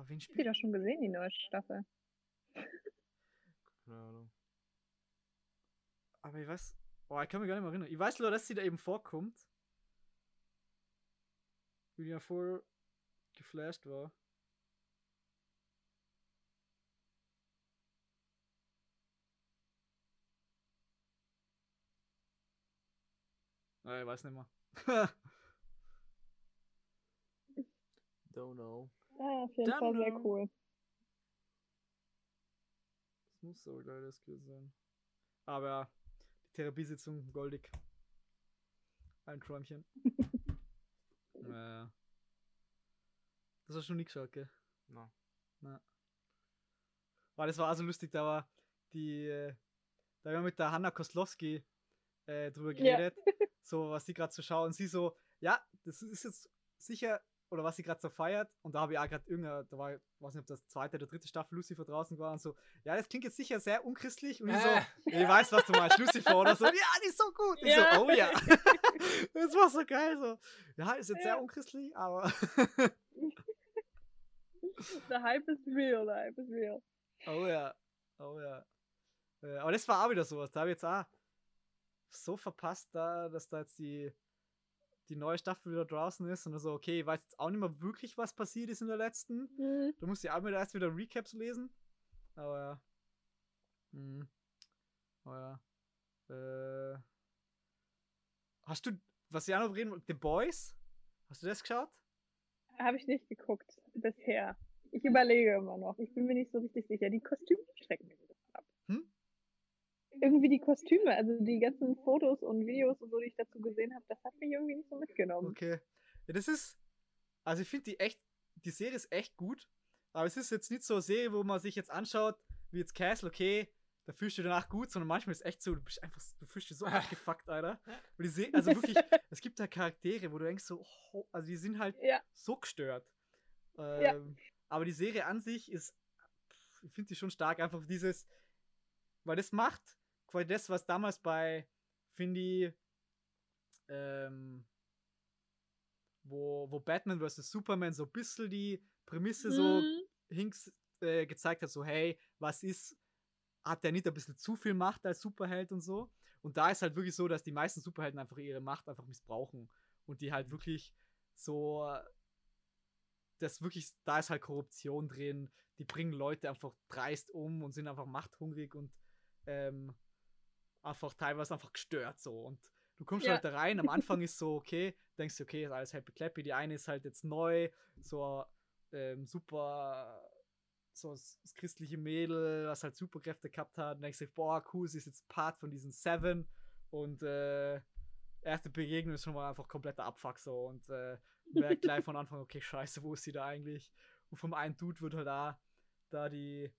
Aber wen Ich hab die spielt doch schon gesehen, die neue Staffel. Keine Ahnung. Aber ich weiß. Boah, ich kann mich gar nicht mehr erinnern. Ich weiß nur, dass sie da eben vorkommt. Wie die ja voll geflasht war. Ah, ich weiß nicht mehr. Don't know. Ja, auf jeden Dann, Fall sehr äh, cool. Das muss so geil das gewesen sein. Aber ja, die Therapiesitzung goldig. Ein Träumchen. naja. Das hast du schon nie geschaut, gell? No. Weil das war also lustig, da war die, äh, da haben wir mit der Hanna Koslowski äh, drüber Ja. geredet, so was sie gerade so schaut und sie so, ja, das ist jetzt sicher, oder was sie gerade so feiert und da habe ich auch gerade irgendeine, da war, ich weiß nicht, ob das zweite oder dritte Staffel Lucifer draußen war und so, ja, das klingt jetzt sicher sehr unchristlich und ich so, Äh. ich weiß, was du meinst, Lucifer oder so, ja, die ist so gut. Ich Ja. so, oh ja. das war so geil, so. Ja, ist jetzt Ja. sehr unchristlich, aber The hype is real, the hype is real. Oh ja, oh ja. Äh, aber das war auch wieder sowas. Da habe ich jetzt auch so verpasst, da, dass da jetzt die, die neue Staffel wieder draußen ist und so, okay, ich weiß jetzt auch nicht mehr wirklich, was passiert ist in der letzten. Mhm. Da musste ich auch wieder erst wieder Recaps lesen. Aber ja. Hm. Oh ja. Äh. Hast du, was ich auch noch reden The Boys? Hast du das geschaut? Habe ich nicht geguckt bisher. Ich überlege immer noch. Ich bin mir nicht so richtig sicher. Die Kostüme schrecken mich ein bisschen ab. Hm? Irgendwie die Kostüme, also die ganzen Fotos und Videos und so, die ich dazu gesehen habe, das hat mich irgendwie nicht so mitgenommen. Okay. Ja, das ist. Also ich finde die echt. Die Serie ist echt gut. Aber es ist jetzt nicht so eine Serie, wo man sich jetzt anschaut, wie jetzt Castle, okay, da fühlst du danach gut, sondern manchmal ist es echt so, du bist einfach, du fühlst dich so abgefuckt, Alter. Und die Se also wirklich, es gibt da Charaktere, wo du denkst so, ho- also die sind halt Ja. so gestört. Ähm, Aber die Serie an sich ist, ich finde sie schon stark, einfach dieses, weil das macht quasi das, was damals bei, finde ich, ähm, wo, wo Batman vs. Superman so ein bisschen die Prämisse so Mhm. Hinks äh, gezeigt hat, so hey, was ist, hat der nicht ein bisschen zu viel Macht als Superheld und so? Und da ist halt wirklich so, dass die meisten Superhelden einfach ihre Macht einfach missbrauchen und die halt wirklich so, das wirklich, da ist halt Korruption drin, die bringen Leute einfach dreist um und sind einfach machthungrig und ähm, einfach teilweise einfach gestört so. Und du kommst Ja. halt da rein, am Anfang ist so, okay, denkst du, okay, ist alles happy clappy, die eine ist halt jetzt neu, so ähm, super so das, christliche Mädel, was halt Superkräfte gehabt hat, und denkst du, boah, cool, sie ist jetzt Part von diesen Seven. Und äh, erste Begegnung ist schon mal einfach kompletter Abfuck so. Und äh, merkt gleich von Anfang, okay, scheiße, wo ist sie da eigentlich? Und vom einen Dude wird halt da, da die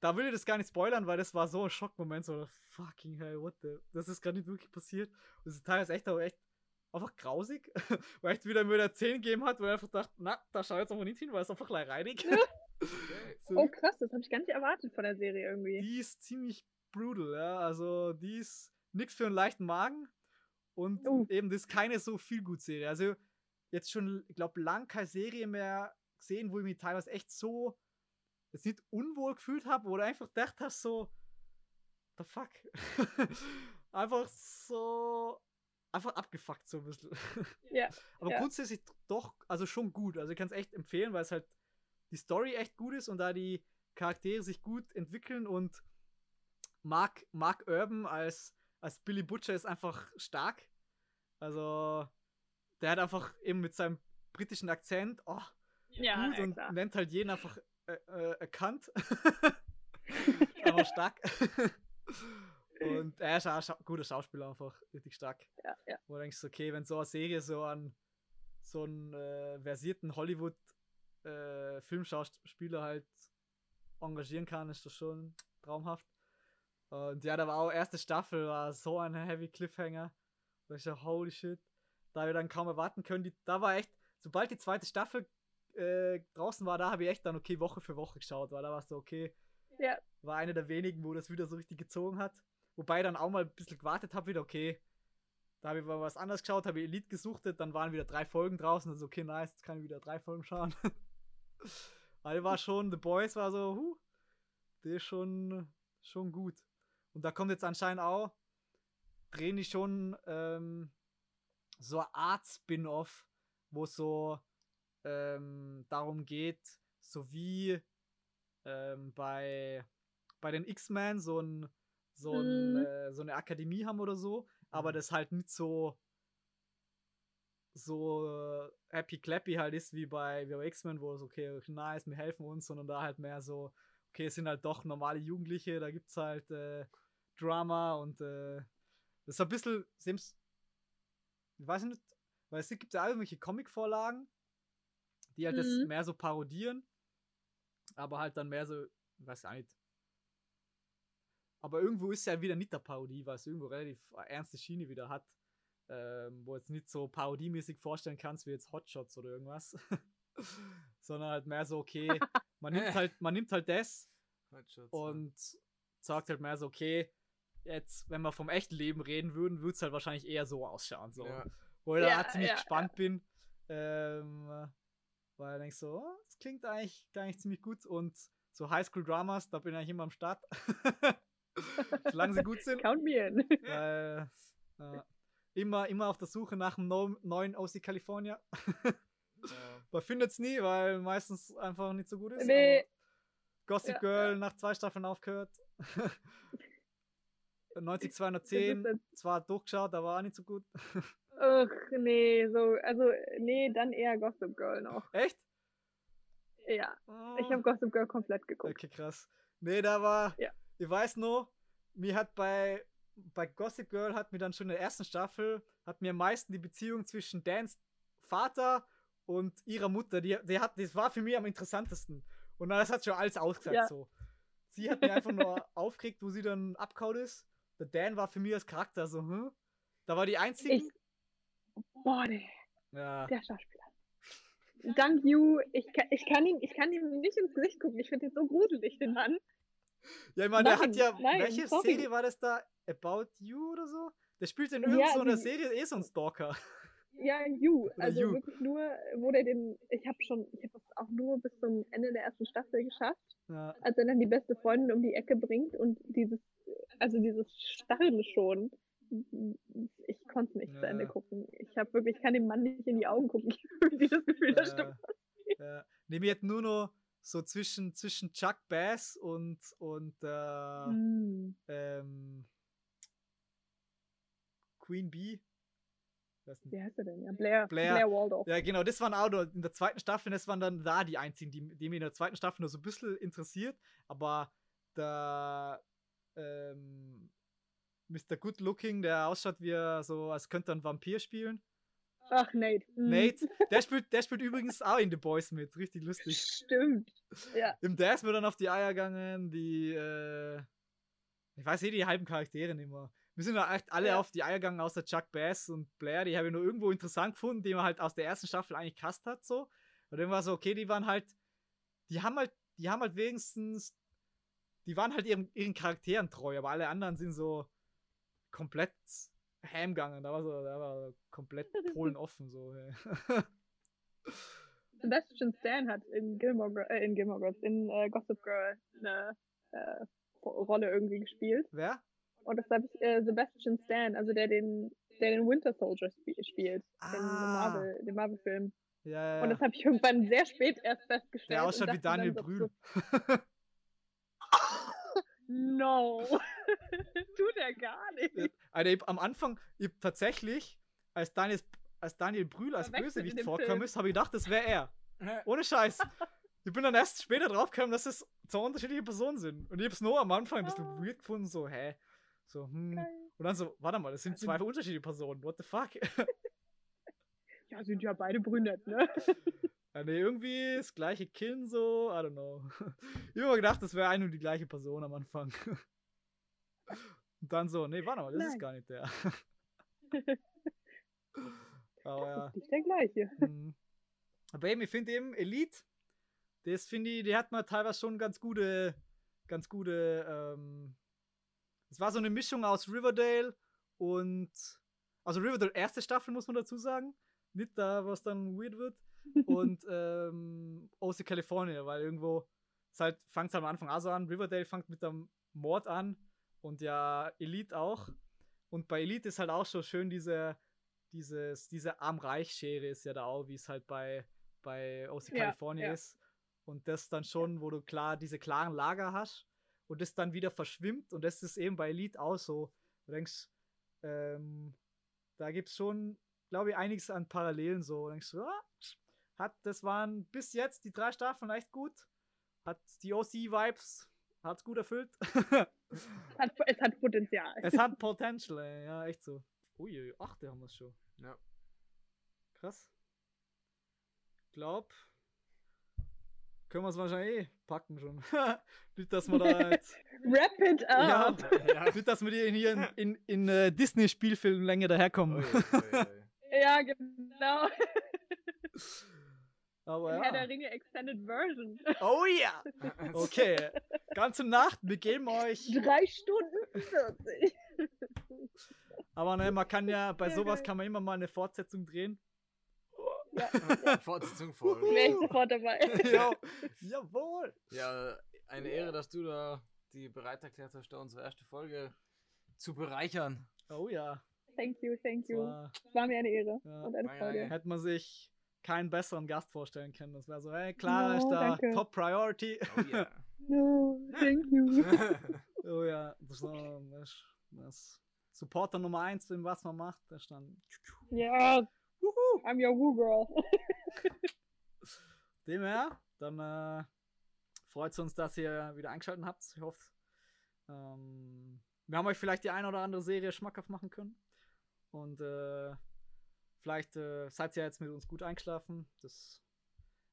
da will ich das gar nicht spoilern, weil das war so ein Schockmoment, so fucking hell, what the, das ist gar nicht wirklich passiert. Und es ist teilweise echt auch echt einfach grausig, weil echt wieder mir 10 gegeben hat, weil er einfach dachte, na, da schau ich jetzt einfach nicht hin, weil es einfach gleich reinig. So, Oh krass, das habe ich gar nicht erwartet von der Serie irgendwie. die ist ziemlich brutal, ja. Also die ist nix für einen leichten Magen. Und Uh. eben, das ist keine so viel gut Serie. Also jetzt schon, ich glaube, lang keine Serie mehr gesehen, wo ich mich teilweise echt so nicht unwohl gefühlt habe oder einfach gedacht hast, so, the fuck. einfach so, einfach abgefuckt so ein bisschen. Ja, Aber ja. grundsätzlich doch, also schon gut. Also ich kann es echt empfehlen, weil es halt die Story echt gut ist und da die Charaktere sich gut entwickeln und Mark, Mark Urban als, als Billy Butcher ist einfach stark. Also der hat einfach eben mit seinem britischen Akzent oh, ja, gut ja, und nennt halt jeden einfach äh, äh, erkannt. einfach stark. und er ist auch ein Scha guter Schauspieler einfach, richtig stark. Ja, ja. Wo du denkst, okay, wenn so eine Serie so an so einen äh, versierten Hollywood-Filmschauspieler halt engagieren kann, ist das schon traumhaft. Und ja, da war auch erste Staffel, war so ein heavy Cliffhanger. Da ich so, holy shit. Da wir dann kaum erwarten können. Die, da war echt, sobald die zweite Staffel äh, draußen war, da habe ich echt dann okay Woche für Woche geschaut, weil da war es so, okay, Ja, war einer der wenigen, wo das wieder so richtig gezogen hat. Wobei ich dann auch mal ein bisschen gewartet habe, wieder, okay, da habe ich mal was anderes geschaut, habe ich Elite gesuchtet, dann waren wieder drei Folgen draußen, also okay, nice, jetzt kann ich wieder drei Folgen schauen. Weil war schon, The Boys war so, huh, der ist schon, schon gut. Und da kommt jetzt anscheinend auch, drehen die schon ähm, so eine Art Spin-off, wo es so ähm, darum geht, so wie ähm, bei, bei den X-Men so, ein, so, ein, Mhm. äh, so eine Akademie haben oder so, aber Mhm. das halt nicht so so happy clappy halt ist wie bei, wie bei X-Men, wo es okay, nice, wir helfen uns, sondern da halt mehr so, okay, es sind halt doch normale Jugendliche, da gibt's halt äh, Drama und äh, das ist ein bisschen, ich weiß nicht, weil es gibt ja auch irgendwelche Comic-Vorlagen, die halt das Mhm. mehr so parodieren, aber halt dann mehr so, ich weiß nicht. Aber irgendwo ist ja wieder nicht der Parodie, weil es irgendwo relativ ernste Schiene wieder hat, ähm, wo jetzt nicht so parodiemäßig vorstellen kannst wie jetzt Hotshots oder irgendwas, sondern halt mehr so, okay, man nimmt halt, man nimmt halt das Hotshots, ja. und sagt halt mehr so, okay, jetzt, wenn wir vom echten Leben reden würden, würde es halt wahrscheinlich eher so ausschauen. So. Ja. Wo ich da Ja, ziemlich ja, gespannt bin. Ähm, weil ich denk so, oh, das klingt eigentlich, eigentlich ziemlich gut. Und so Highschool-Dramas, da bin ich eigentlich immer am Start. Solange sie gut sind. count me in. Weil, äh, immer, immer auf der Suche nach einem neu- neuen OC California. Ja. Man findet es nie, weil meistens einfach nicht so gut ist. Nee. Gossip Ja, Girl nach zwei Staffeln aufgehört. 90 210 Das ist zwar durchgeschaut, aber auch nicht so gut. Ach, nee, so, also, nee, dann eher Gossip Girl noch. Echt? Ja, Oh. ich habe Gossip Girl komplett geguckt. Okay, krass. Nee, da war, Ja. ich weiß nur, mir hat bei, bei Gossip Girl hat mir dann schon in der ersten Staffel, hat mir am meisten die Beziehung zwischen Dans Vater und ihrer Mutter, die, die hat, das war für mich am interessantesten. Und das hat schon alles ausgesagt Ja. so. Sie hat mir einfach nur aufgeregt, wo sie dann abkaut ist. Der Dan war für mich als Charakter so, hm? Da war die einzige. Ich, boah, der, ja. der Schauspieler. Dank you, ich kann, ich, kann ihn, ich kann ihm nicht ins Gesicht gucken. Ich finde ihn so gruselig, den Mann. Ja, ich meine, der hat ja, nein, welche sorry. Serie war das da? About You oder so? Der spielt in Ja, irgendeiner die- Serie eh so ein Stalker. Ja, You. Also You. wirklich nur, wo der den, ich habe schon, ich habe es auch nur bis zum Ende der ersten Staffel geschafft, Ja, als er dann die beste Freundin um die Ecke bringt und dieses, also dieses Starren schon. Ich konnte nicht zu Ende Ja. gucken. Ich habe wirklich, ich kann dem Mann nicht in die Augen gucken. Ich habe wirklich das Gefühl, da Äh, stimmt was. ja. Nee, mir hat nur noch so zwischen, zwischen Chuck Bass und, und äh, Hm. ähm, Queen Bee. Wie heißt er denn? Ja, Blair. Blair. Blair, Waldorf. Ja, genau, das waren auch nur in der zweiten Staffel, das waren dann da die einzigen, die, die mich in der zweiten Staffel nur so ein bisschen interessiert, aber der ähm, Mr. Good Looking, der ausschaut wie er so, als könnte er ein Vampir spielen. Ach, Nate. Hm. Nate, der spielt, der spielt übrigens auch in The Boys mit, richtig lustig. Stimmt. Ja. Im Der ist mir dann auf die Eier gegangen, die, äh, ich weiß eh die halben Charaktere nicht mehr. wir sind da echt alle Ja. auf die Eier gegangen, außer Chuck Bass und Blair. Die habe ich nur irgendwo interessant gefunden, die man halt aus der ersten Staffel eigentlich cast hat, so. Und dann war so, okay, die waren halt, die haben halt, die haben halt wenigstens, die waren halt ihren, ihren Charakteren treu, aber alle anderen sind so komplett ham gegangen. Da war so, da war komplett Polen offen, so. Sebastian Stan hat in Gilmore, äh, in Gilmore Girls, in äh, Gossip Girl eine äh, Rolle irgendwie gespielt. Wer? Und das habe ich äh, Sebastian Stan, also der den, der den Winter Soldier sp spielt, in dem Ah. Marvel, dem Marvel-Film. Ja, ja. Und das habe ich irgendwann sehr spät erst festgestellt. der ausschaut wie Daniel so, Brühl. No. Tut er gar nicht. Alter, ich, am Anfang, ich hab tatsächlich, als Daniel, als Daniel Brühl als Bösewicht Film. ist, habe ich gedacht, das wäre er. Ohne Scheiß. Ich bin dann erst später draufgekommen, dass es zwei unterschiedliche Personen sind. Und ich hab's nur am Anfang ein bisschen Ah. weird gefunden, so, hä? So, hm. Geil. Und dann so, warte mal, das sind Also- zwei unterschiedliche Personen. What the fuck? Ja, sind ja beide brünett, ne? ja, nee, irgendwie das gleiche Kinn so, I don't know. Ich hab immer gedacht, das wäre eine und die gleiche Person am Anfang. Und dann so, nee, warte mal, das ist Nein. gar nicht der. Aber ja. Ist nicht der gleiche. Mhm. Aber eben, ich finde eben Elite, das finde ich, die hat man teilweise schon ganz gute, ganz gute, ähm, es war so eine Mischung aus Riverdale und, also Riverdale erste Staffel muss man dazu sagen, nicht da, was dann weird wird, und ähm, OC California, weil irgendwo, es halt, fängt am Anfang auch so an, Riverdale fängt mit dem Mord an und ja, Elite auch. Und bei Elite ist halt auch so schön diese, dieses, diese Arm-Reich-Schere ist ja da auch, wie es halt bei, bei OC Ja, California ja. ist. Und das dann schon, wo du klar diese klaren Lager hast und das dann wieder verschwimmt. Und das ist eben bei Elite auch so. Du denkst, ähm, da gibt es schon, glaube ich, einiges an Parallelen so. Du denkst, ah, hat, das waren bis jetzt die drei Staffeln echt gut. Hat die OC-Vibes, hat's gut erfüllt. Es hat, es hat Potenzial. es hat Potential, ey. ja, echt so. Uiui, achte haben wir schon. Ja. Krass. Glaub, können wir es wahrscheinlich eh packen schon. nicht, dass wir da jetzt, Wrap it Ja. up. Ja. nicht, dass wir hier in, hier in, in, in äh, Disney-Spielfilmlänge daherkommen. Ui, ui, ui. Ja, genau. Aber Herr der ja. Ringe Extended Version. Oh ja! Okay, ganze Nacht, wir geben euch. Drei Stunden 40. Aber ne, man kann ja, bei sowas kann man immer mal eine Fortsetzung drehen. Fortsetzung voll. Wäre ich sofort dabei. ja, jawohl! Ja, eine Ehre, dass du da die bereit erklärt hast, da unsere erste Folge zu bereichern. Oh ja. Thank you, thank you. war, war mir eine Ehre Ja. und eine Danke, Freude. danke. hätte man sich keinen besseren Gast vorstellen können. Das wäre so, hey, Clara No, ist da, danke. Top Priority. Oh ja. No, thank you. oh ja, das, war- das, das Supporter Nummer 1, in was man macht, da stand. Ja, I'm your Woo Girl. Dem her, dann äh, freut es uns, dass ihr wieder eingeschaltet habt. Ich hoffe, ähm, wir haben euch vielleicht die eine oder andere Serie schmackhaft machen können. Und äh, vielleicht äh, seid ihr jetzt mit uns gut eingeschlafen. Das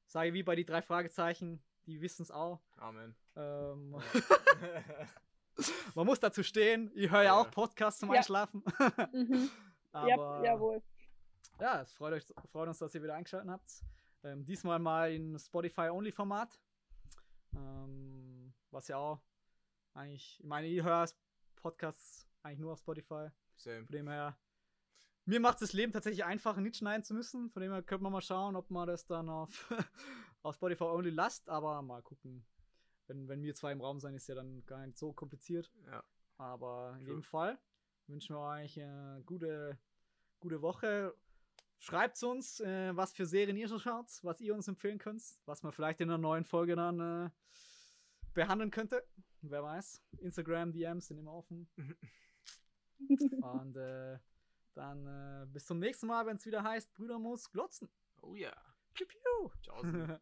sage ich wie bei die drei Fragezeichen. Die wissen es auch. Amen. Ähm, man muss dazu stehen. Ich höre ja Ja. auch Podcasts zum Ja. Einschlafen. Mhm. Aber ja, jawohl. ja, es freut, euch, freut uns, dass ihr wieder eingeschaltet habt. Ähm, diesmal mal in Spotify-Only-Format. Ähm, was ja auch eigentlich, ich meine, ich höre Podcasts eigentlich nur auf Spotify. Same. Von dem her, mir macht das Leben tatsächlich einfacher, nicht schneiden zu müssen. Von dem her könnte man mal schauen, ob man das dann auf, auf Spotify Only lasst. Aber mal gucken. Wenn, wenn wir zwei im Raum sein, ist ja dann gar nicht so kompliziert. Ja. Aber in True. jedem Fall wünschen wir euch eine gute, gute Woche. Schreibt uns, äh, was für Serien ihr schon schaut, was ihr uns empfehlen könnt, was man vielleicht in einer neuen Folge dann äh, behandeln könnte. Wer weiß. Instagram, DMs sind immer offen. Und äh, dann äh, bis zum nächsten Mal, wenn es wieder heißt, Brüder muss glotzen. Oh ja. Piu, piu. Ciao.